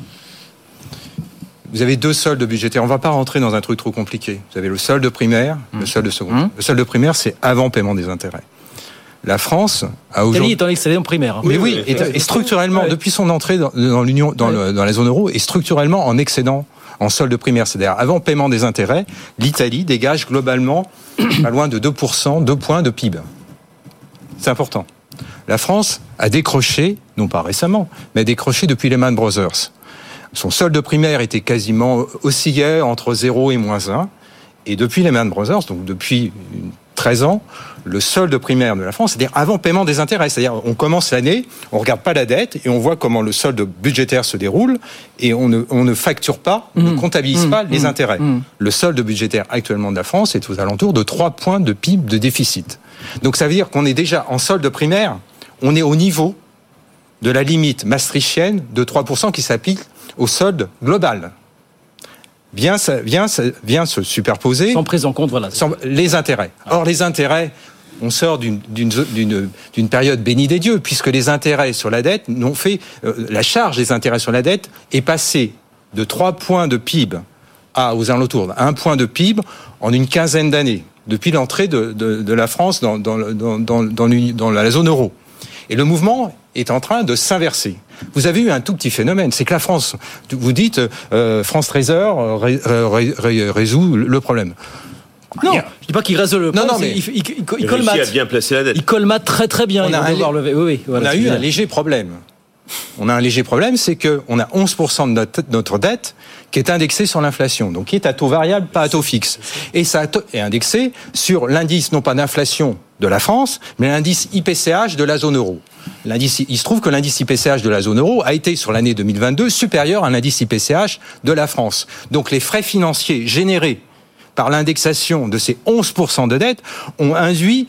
vous avez deux soldes budgétaires. On va pas rentrer dans un truc trop compliqué. Vous avez le solde primaire, le solde de second. Mmh. Le solde primaire, c'est avant paiement des intérêts. La France a aujourd'hui. est en excédent primaire. Mais oui, et, et structurellement, depuis son entrée dans, dans l'Union, dans, la zone euro, est structurellement en excédent en solde primaire. C'est-à-dire, avant paiement des intérêts, l'Italie dégage globalement pas loin de 2%, 2 points de PIB. C'est important. La France a décroché, non pas récemment, mais a décroché depuis Lehman Brothers. Son solde primaire était quasiment oscillait entre 0 et moins 1. Et depuis Lehman Brothers, donc depuis 13 ans, le solde primaire de la France, c'est-à-dire avant paiement des intérêts. C'est-à-dire, on commence l'année, on regarde pas la dette et on voit comment le solde budgétaire se déroule et on ne, on ne facture pas, mmh. ne comptabilise mmh. pas les mmh. intérêts. Le solde budgétaire actuellement de la France est aux alentours de 3 points de PIB de déficit. Donc ça veut dire qu'on est déjà en solde primaire, on est au niveau de la limite maastrichtienne de 3% qui s'applique au solde global. Vient, vient, vient se superposer. Sans prise en compte, voilà. Sans, les intérêts. Or, les intérêts, on sort d'une période bénie des dieux, puisque les intérêts sur la dette n'ont fait. Euh, la charge des intérêts sur la dette est passée de 3 points de PIB à aux alentours d'un point de PIB en une quinzaine d'années, depuis l'entrée de, de, de, la France dans, dans, dans, dans, dans la zone euro. Et le mouvement est en train de s'inverser. Vous avez eu un tout petit phénomène, c'est que la France, vous dites, euh, France Trésor ré, ré, ré, résout le problème. Non, je dis pas qu'il résout le problème. Non, non, mais il, il, il, il colmate. à bien placer la dette. Il colmate très très bien. On a, un, lever. Oui, oui, voilà, on a eu un léger problème. On a un léger problème, c'est qu'on a 11% de notre, notre, dette qui est indexée sur l'inflation, donc qui est à taux variable, pas à taux fixe. Et ça est indexé sur l'indice, non pas d'inflation de la France, mais l'indice IPCH de la zone euro. Il se trouve que l'indice IPCH de la zone euro a été sur l'année 2022 supérieur à l'indice IPCH de la France. Donc les frais financiers générés par l'indexation de ces 11% de dette ont induit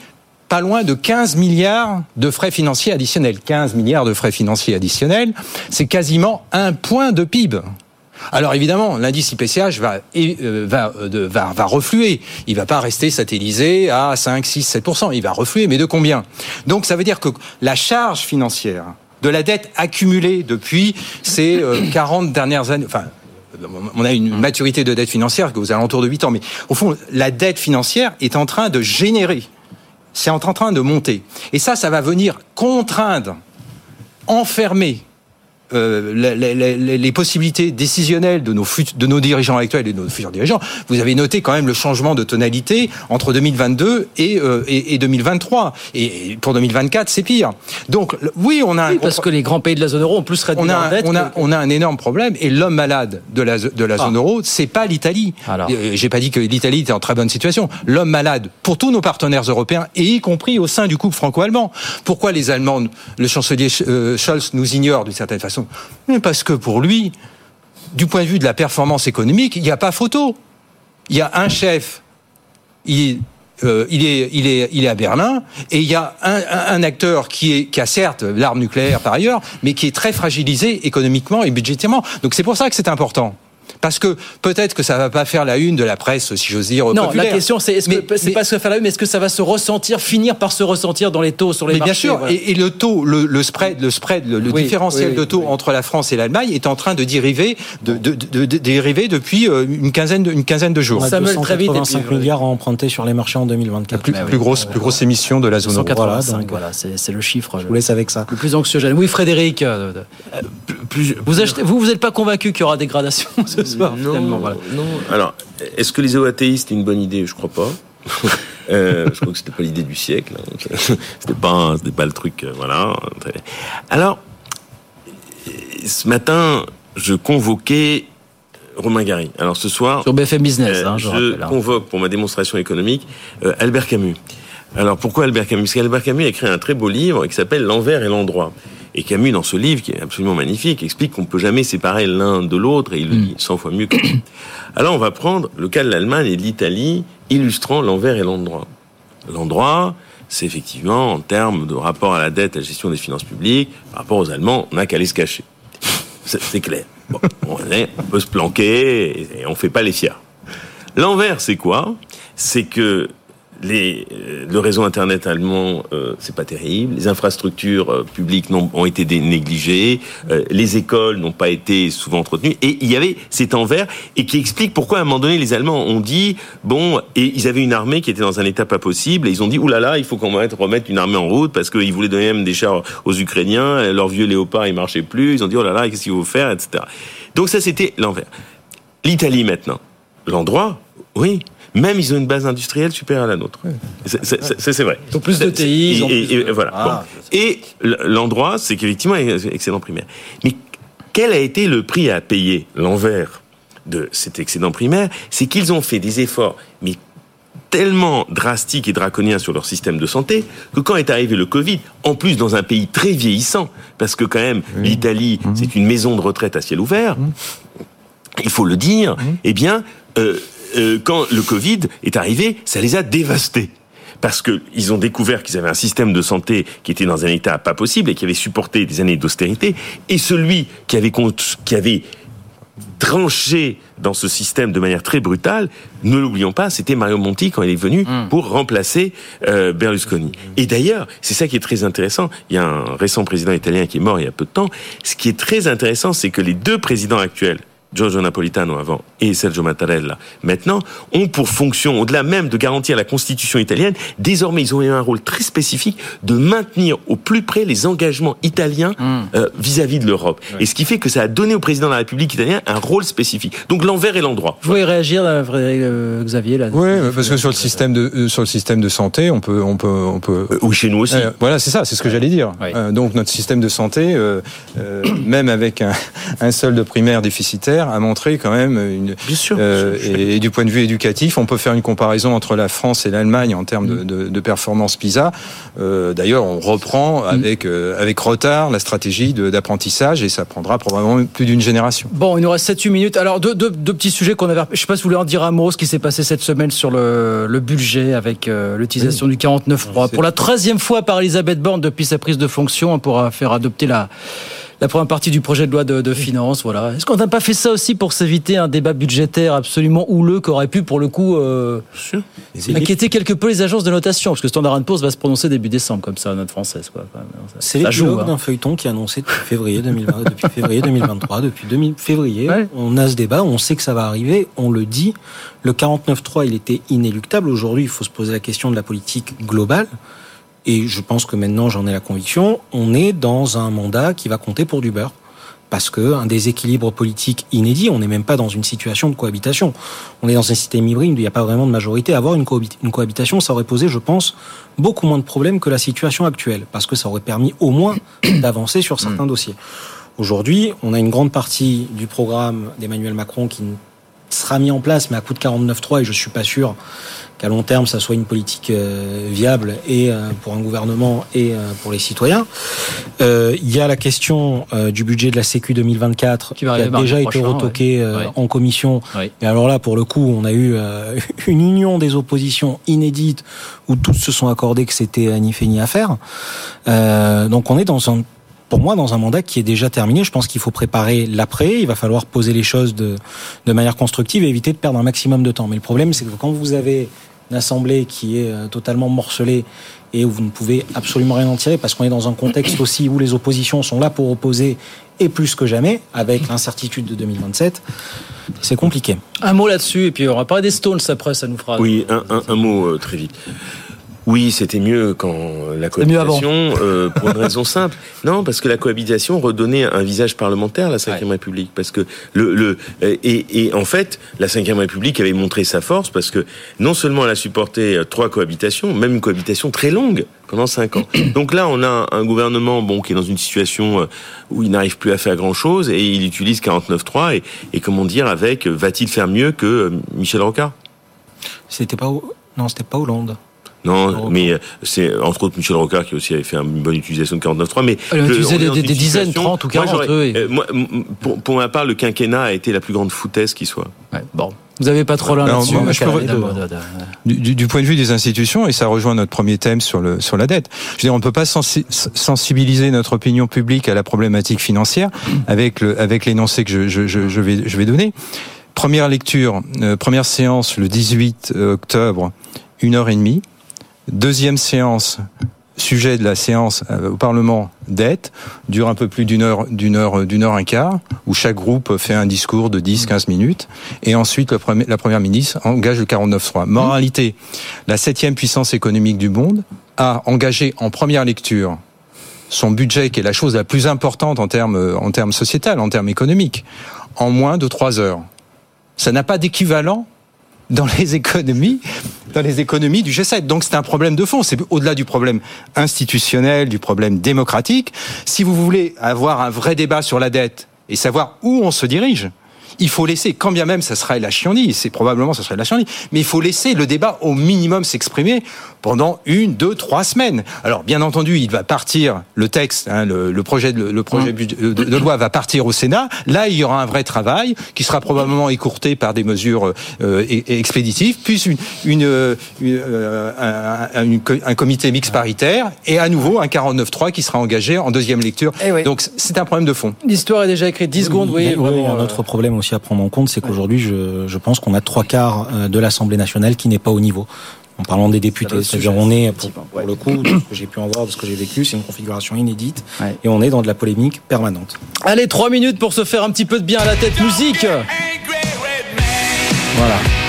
pas loin de 15 milliards de frais financiers additionnels. 15 milliards de frais financiers additionnels, c'est quasiment un point de PIB. Alors évidemment, l'indice IPCH va, euh, va, euh, va, va refluer. Il va pas rester satellisé à 5, 6, 7% Il va refluer, mais de combien? Donc ça veut dire que la charge financière de la dette accumulée depuis ces euh, 40 dernières années, enfin on a une maturité de dette financière aux alentours de 8 ans, mais au fond, la dette financière est en train de générer c'est en train de monter. Et ça, ça va venir contraindre, enfermer euh, les, possibilités décisionnelles de nos, de nos dirigeants actuels et de nos futurs dirigeants. Vous avez noté quand même le changement de tonalité entre 2022 et, euh, et, et 2023. Et pour 2024, c'est pire. Donc oui, on a un oui, parce que les grands pays de la zone euro ont plus réduit on a, dette on a, que... on a un énorme problème. Et l'homme malade de la, de la ah. zone euro, c'est pas l'Italie. Euh, J'ai pas dit que l'Italie était en très bonne situation. L'homme malade, pour tous nos partenaires européens, et y compris au sein du couple franco-allemand. Pourquoi les Allemands, le chancelier Scholz nous ignore d'une certaine façon? Parce que pour lui, du point de vue de la performance économique, il n'y a pas photo. Il y a un chef, il, euh, est, est à Berlin, et il y a un acteur qui, est, qui a certes l'arme nucléaire par ailleurs, mais qui est très fragilisé économiquement et budgétairement. Donc c'est pour ça que c'est important. Parce que peut-être que ça va pas faire la une de la presse, si j'ose dire. Non, populaire. la question c'est est-ce que c'est pas ce que ça va faire la une, mais est-ce que ça va se ressentir, finir par se ressentir dans les taux sur les mais marchés bien sûr, voilà. et, et le taux, le, le spread, le spread, le, le Oui, différentiel oui, de taux entre la France et l'Allemagne est en train de dériver, de, de, de- de dériver depuis euh, une quinzaine de, une quinzaine de jours. On a Samuel, très vite, et puis, 285 euh, milliards à emprunter sur les marchés en 2024. plus, plus grosse, plus grosse émission de la zone euro. 185, donc, voilà, c'est c'est le chiffre. Je vous laisse avec ça. Le plus anxiogène. Oui, Frédéric. euh, Plus- vous, achetez, vous, vous n'êtes pas convaincu qu'il y aura dégradation ce soir, non, finalement. Voilà. non. Alors, est-ce que les OATI, c'est une bonne idée? Je crois pas. Euh, je crois que c'était pas l'idée du siècle. hein. C'était pas, c'était pas le truc, euh, voilà. Alors, euh, ce matin, je convoquais Romain Gary. Alors ce soir, Sur BFM Business, hein, je je rappelle, hein. convoque pour ma démonstration économique euh, Albert Camus. Alors pourquoi Albert Camus? Parce qu'Albert Camus a écrit un très beau livre qui s'appelle L'envers et l'endroit. Et Camus, dans ce livre, qui est absolument magnifique, explique qu'on peut jamais séparer l'un de l'autre, et il le Hmm. dit 100 fois mieux que moi. Alors on va prendre le cas de l'Allemagne et de l'Italie, illustrant l'envers et l'endroit. L'endroit, c'est effectivement en termes de rapport à la dette, à la gestion des finances publiques, par rapport aux Allemands, on n'a qu'à aller se cacher. C'est clair. Bon, on, est- on peut se planquer et, et on fait pas les fiers. L'envers, c'est quoi? C'est que les, euh, le réseau internet allemand, euh, c'est pas terrible. Les infrastructures euh, publiques n'ont- ont été négligées. euh, les écoles n'ont pas été souvent entretenues. Et il y avait cet envers et qui explique pourquoi à un moment donné les Allemands ont dit bon et ils avaient une armée qui était dans un état pas possible et ils ont dit oulala il faut qu'on mette- remette une armée en route parce qu'ils voulaient donner même des chars aux Ukrainiens. euh, Leurs vieux léopards ils marchaient plus. Ils ont dit oh là là qu'est-ce qu'il faut faire etc. Donc ça c'était l'envers. L'Italie maintenant, l'endroit, oui. Même ils ont une base industrielle supérieure à la nôtre. C'est- vrai. Ils ont plus de TI, ils ont Et, et- voilà. Ah, Bon. Et l'endroit, c'est qu'effectivement, il y a excédent primaire. Mais quel a été le prix à payer l'envers de cet excédent primaire? C'est qu'ils ont fait des efforts, mais tellement drastiques et draconiens sur leur système de santé que quand est arrivé le Covid, en plus dans un pays très vieillissant, parce que quand même l'Italie c'est une maison de retraite à ciel ouvert, il faut le dire, eh bien, euh, euh, quand le Covid est arrivé, ça les a dévastés. Parce que ils ont découvert qu'ils avaient un système de santé qui était dans un état pas possible et qui avait supporté des années d'austérité, et celui qui avait, qui avait tranché dans ce système de manière très brutale, ne l'oublions pas, c'était Mario Monti quand il est venu pour remplacer euh, Berlusconi. Et d'ailleurs, c'est ça qui est très intéressant. Il y a un récent président italien qui est mort il y a peu de temps. Ce qui est très intéressant, c'est que les deux présidents actuels, Giorgio Napolitano avant et Sergio Mattarella maintenant, ont pour fonction, au-delà même de garantir la constitution italienne, désormais ils ont eu un rôle très spécifique de maintenir au plus près les engagements italiens euh, vis-à-vis de l'Europe. Et ce qui fait que ça a donné au président de la République italienne un rôle spécifique. Donc l'envers et l'endroit. Je voulais réagir, euh, Frédéric, euh, Xavier. Là. Oui, parce que sur le système de euh, sur le système de santé, on peut on peut on peut. oui, chez nous aussi. Euh, voilà, c'est ça, c'est ce que j'allais dire. Euh, donc notre système de santé, euh, euh, même avec un, un solde primaire déficitaire, a montré quand même une. Bien sûr. euh, et, et du point de vue éducatif, on peut faire une comparaison entre la France et l'Allemagne en termes de, de, de performance PISA. Euh, D'ailleurs, on reprend avec euh, avec retard la stratégie d'apprentissage et ça prendra probablement plus d'une génération. Bon, il nous reste 7-8 minutes. Alors, deux, deux, deux petits sujets qu'on avait. Je sais pas si vous voulez en dire un mot, ce qui s'est passé cette semaine sur le, le budget avec l'utilisation du 49.3. Pour la troisième fois par Elisabeth Borne depuis sa prise de fonction pour euh, faire adopter la, la première partie du projet de loi de, de finances. Voilà. Est-ce qu'on n'a pas fait ça aussi pour s'éviter un débat budgétaire absolument houleux qu'aurait pu, pour le coup, euh, inquiéter quelque peu les agences de notation Parce que Standard Poor's va se prononcer début décembre, comme ça, notre française. Quoi, C'est l'épilogue hein. d'un feuilleton qui est annoncé depuis février 2020, depuis février 2023, depuis 2000 février. On a ce débat, on sait que ça va arriver, on le dit. Le 49.3, il était inéluctable. Aujourd'hui, il faut se poser la question de la politique globale. Et je pense que maintenant, j'en ai la conviction, on est dans un mandat qui va compter pour du beurre. Parce que un déséquilibre politique inédit, on n'est même pas dans une situation de cohabitation. On est dans un système hybride où il n'y a pas vraiment de majorité. Avoir une, cohabi- une cohabitation, ça aurait posé, je pense, beaucoup moins de problèmes que la situation actuelle. Parce que ça aurait permis au moins d'avancer sur certains dossiers. Aujourd'hui, on a une grande partie du programme d'Emmanuel Macron qui sera mis en place, mais à coût de 49.3, et je suis pas sûr qu'à long terme, ça soit une politique euh, viable et euh, pour un gouvernement et euh, pour les citoyens. Euh, Il y a la question du budget de la Sécu 2024 qui, va a déjà été retoqué ouais. en commission. Oui. Et alors là, pour le coup, on a eu une union des oppositions inédite où tous se sont accordés que c'était ni fait ni à faire. Euh, donc on est dans un pour moi, dans un mandat qui est déjà terminé. Je pense qu'il faut préparer l'après. Il va falloir poser les choses de, de manière constructive et éviter de perdre un maximum de temps. Mais le problème, c'est que quand vous avez assemblée qui est euh, totalement morcelée et où vous ne pouvez absolument rien en tirer parce qu'on est dans un contexte aussi où les oppositions sont là pour opposer et plus que jamais avec l'incertitude de 2027. C'est compliqué. Un mot là-dessus et puis on va parler des Stones après, ça nous fera. Oui, un, un, un mot euh, très vite. Oui, c'était mieux quand la cohabitation, euh, pour une raison simple. Non, parce que la cohabitation redonnait un visage parlementaire à la Ve République. Parce que le, le et, et, en fait, la Ve République avait montré sa force parce que non seulement elle a supporté euh, trois cohabitations, même une cohabitation très longue pendant cinq ans. Donc là, on a un gouvernement bon qui est dans une situation euh, où il n'arrive plus à faire grand chose et il utilise 49.3 et, et comment dire avec va-t-il faire mieux que Michel Rocard? C'était pas non, c'était pas Hollande. Non, mais euh, c'est entre autres Michel Rocard qui aussi avait fait une bonne utilisation de 49.3. Mais il a utilisé des, des dizaines, 30 ou 40. Moi, euh, moi, pour, pour, ma part, le quinquennat a été la plus grande foutaise qui soit. Ouais, bon. Vous n'avez pas trop l'un là-dessus. Du, du, du, point de vue des institutions, et ça rejoint notre premier thème sur, le, sur la dette, je veux dire, on ne peut pas sensi sensibiliser notre opinion publique à la problématique financière avec le, avec l'énoncé que je, je, je, je, vais, je vais donner. Première lecture, euh, première séance le 18 octobre, une heure et demie. Deuxième séance, sujet de la séance au Parlement dette, dure un peu plus d'une heure, d'une heure, d'une heure un quart, où chaque groupe fait un discours de 10, 15 minutes, et ensuite la première ministre engage le 49.3. Moralité, la septième puissance économique du monde a engagé en première lecture son budget, qui est la chose la plus importante en termes, en termes sociétal, en termes économiques, en moins de trois heures. Ça n'a pas d'équivalent dans les économies dans les économies du G7. Donc c'est un problème de fond, c'est au-delà du problème institutionnel, du problème démocratique. Si vous voulez avoir un vrai débat sur la dette et savoir où on se dirige, il faut laisser, quand bien même ça serait la chienlit, c'est probablement ça serait la chienlit, mais il faut laisser le débat au minimum s'exprimer pendant une, deux, trois semaines. Alors bien entendu, il va partir le texte, hein, le, le, projet, de, le projet de, de, loi va partir au Sénat. Là, il y aura un vrai travail qui sera probablement écourté par des mesures euh, expéditives, puis une, une, une euh, un, un, un, comité mixte paritaire et à nouveau un 49-3 qui sera engagé en deuxième lecture. oui. Donc c'est un problème de fond. L'histoire est déjà écrite. 10 secondes, oui. oui, oui un autre problème aussi à prendre en compte, c'est qu'aujourd'hui, je, je pense qu'on a trois quarts de l'Assemblée nationale qui n'est pas au niveau en parlant des députés. C'est-à-dire on est, pour, pour le coup, de ce que j'ai pu en voir, de ce que j'ai vécu, c'est une configuration inédite ouais. et on est dans de la polémique permanente. Allez, trois minutes pour se faire un petit peu de bien à la tête. Musique Voilà.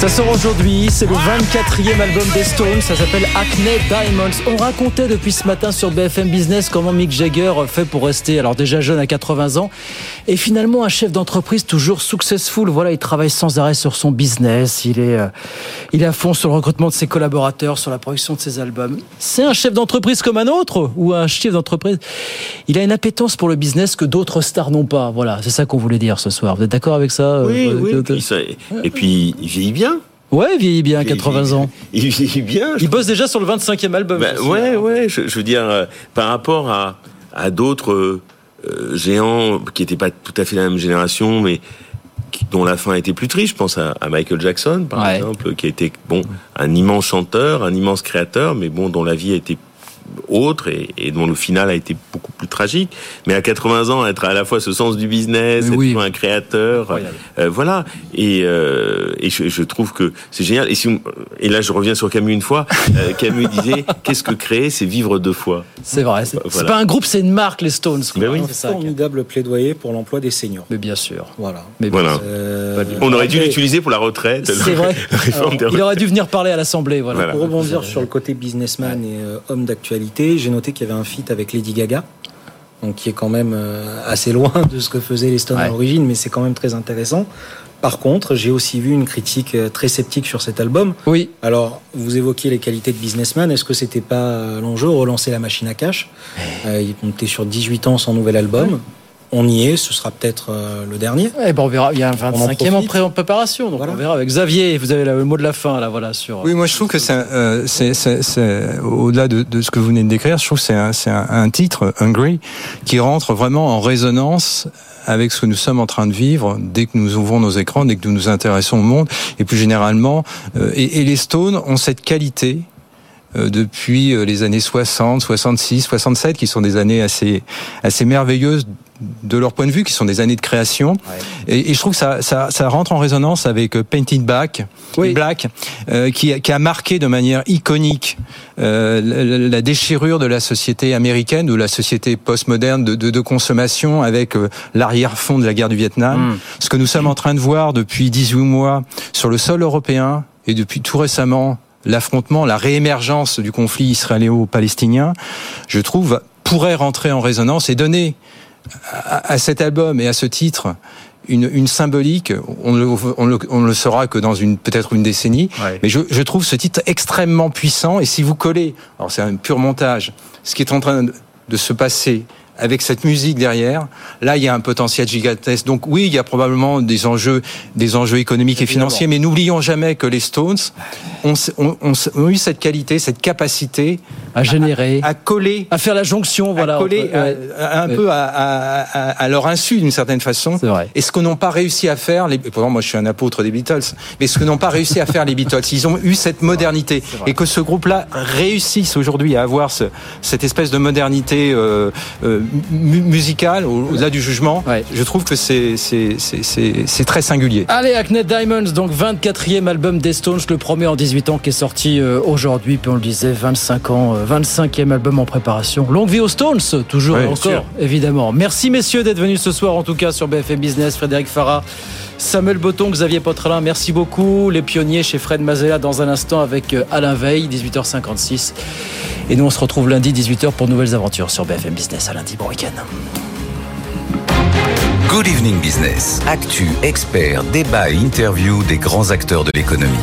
Ça sort aujourd'hui, c'est le 24e album des Stones, ça s'appelle Acne Diamonds. On racontait depuis ce matin sur BFM Business comment Mick Jagger fait pour rester, alors déjà jeune à 80 ans, et finalement un chef d'entreprise toujours successful. Voilà, il travaille sans arrêt sur son business, il est, euh, il est à fond sur le recrutement de ses collaborateurs, sur la production de ses albums. C'est un chef d'entreprise comme un autre, ou un chef d'entreprise? Il a une appétence pour le business que d'autres stars n'ont pas. Voilà, c'est ça qu'on voulait dire ce soir. Vous êtes d'accord avec ça Oui, euh, oui. Et puis il vieillit bien. Ouais, il vieillit bien, 80 ans. Il vieillit bien. Il bosse déjà sur le 25e album. Bah, ouais, ouais, je, je, veux dire, euh, par rapport à, à d'autres euh, géants qui n'étaient pas tout à fait la même génération, mais qui, dont la fin était plus triste, je pense à, à Michael Jackson, par ouais. exemple, qui a été bon, un immense chanteur, un immense créateur, mais bon, dont la vie a été autre et, et, dont le final a été beaucoup plus tragique. Mais à 80 ans, être à la fois ce sens du business, être oui. un créateur, euh, voilà. Et, euh, et je, je, trouve que c'est génial. Et, si on, et là, je reviens sur Camus une fois. Euh, Camus disait qu'est-ce que créer, c'est vivre deux fois. C'est vrai. C'est voilà. pas un groupe, c'est une marque, les Stones. Mais oui. C'est un formidable plaidoyer pour l'emploi des seniors. Mais bien sûr. Voilà. Mais voilà. Euh, on aurait dû l'utiliser pour la retraite. C'est vrai. Alors, il aurait dû venir parler à l'Assemblée. Voilà. voilà. Pour rebondir sur le côté businessman et homme d'actualité j'ai noté qu'il y avait un feat avec Lady Gaga, donc qui est quand même assez loin de ce que faisaient les Stones ouais. à l'origine, mais c'est quand même très intéressant. Par contre, j'ai aussi vu une critique très sceptique sur cet album. Oui. Alors, vous évoquiez les qualités de businessman. Est-ce que c'était pas l'enjeu relancer la machine à cash? Euh, Il comptait sur 18 ans sans nouvel album. On y est, ce sera peut-être euh, le dernier. Eh ben on verra, il y a un 25e en, en, préparation, donc voilà. on verra avec Xavier, vous avez le mot de la fin là, voilà sur. Oui, moi je trouve que c'est euh, au-delà de, de, ce que vous venez de décrire, je trouve que c'est un, un, un, titre Hungry qui rentre vraiment en résonance avec ce que nous sommes en train de vivre dès que nous ouvrons nos écrans, dès que nous nous intéressons au monde, et plus généralement, euh, et, et les Stones ont cette qualité depuis les années 60, 66, 67, qui sont des années assez assez merveilleuses de leur point de vue, qui sont des années de création. Et, et, je trouve que ça, ça, ça, rentre en résonance avec euh, Painted Black, Black euh, qui, qui, a marqué de manière iconique euh, la, la, déchirure de la société américaine ou la société postmoderne de, de, de consommation avec euh, l'arrière-fond de la guerre du Vietnam. Mm. Ce que nous sommes en train de voir depuis 18 mois sur le sol européen et depuis tout récemment l'affrontement, la réémergence du conflit israélo-palestinien, je trouve, pourrait rentrer en résonance et donner à, cet album et à ce titre une, une symbolique. On ne on le, on le, saura que dans une peut-être une décennie. Mais je, je, trouve ce titre extrêmement puissant. Et si vous collez, alors c'est un pur montage, ce qui est en train de se passer avec cette musique derrière, là il y a un potentiel gigantesque. Donc oui, il y a probablement des enjeux, des enjeux économiques et financiers, mais n'oublions jamais que les Stones ont, ont, ont, eu cette qualité, cette capacité à générer, à, coller, à faire la jonction, voilà, coller un peu à, à, à, leur insu d'une certaine façon. Vrai. Et ce que n'ont pas réussi à faire, les, pourtant moi je suis un apôtre des Beatles, mais ce que n'ont pas réussi à faire les Beatles, ils ont eu cette modernité. Et que ce groupe-là réussisse aujourd'hui à avoir ce, cette espèce de modernité euh, euh, musical au-delà du jugement, ouais. je trouve que c'est très singulier. Allez, Hacknet Diamonds, donc 24e album des Stones, le premier en 18 ans qui est sorti euh, aujourd'hui, puis on le disait, 25 ans, euh, 25e album en préparation. Longue vie aux Stones, toujours et encore, sûr. évidemment. Merci messieurs d'être venus ce soir, en tout cas sur BFM Business, Frédéric Farah. Samuel Botton, Xavier Potrelin, merci beaucoup. Les pionniers chez Fred Mazella dans un instant avec euh, Alain Veil, 18h56. Et nous, on se retrouve lundi, 18h pour nouvelles aventures sur BFM Business. À lundi, bon week-end. Good Evening Business. Actu, experts, débat et interview des grands acteurs de l'économie.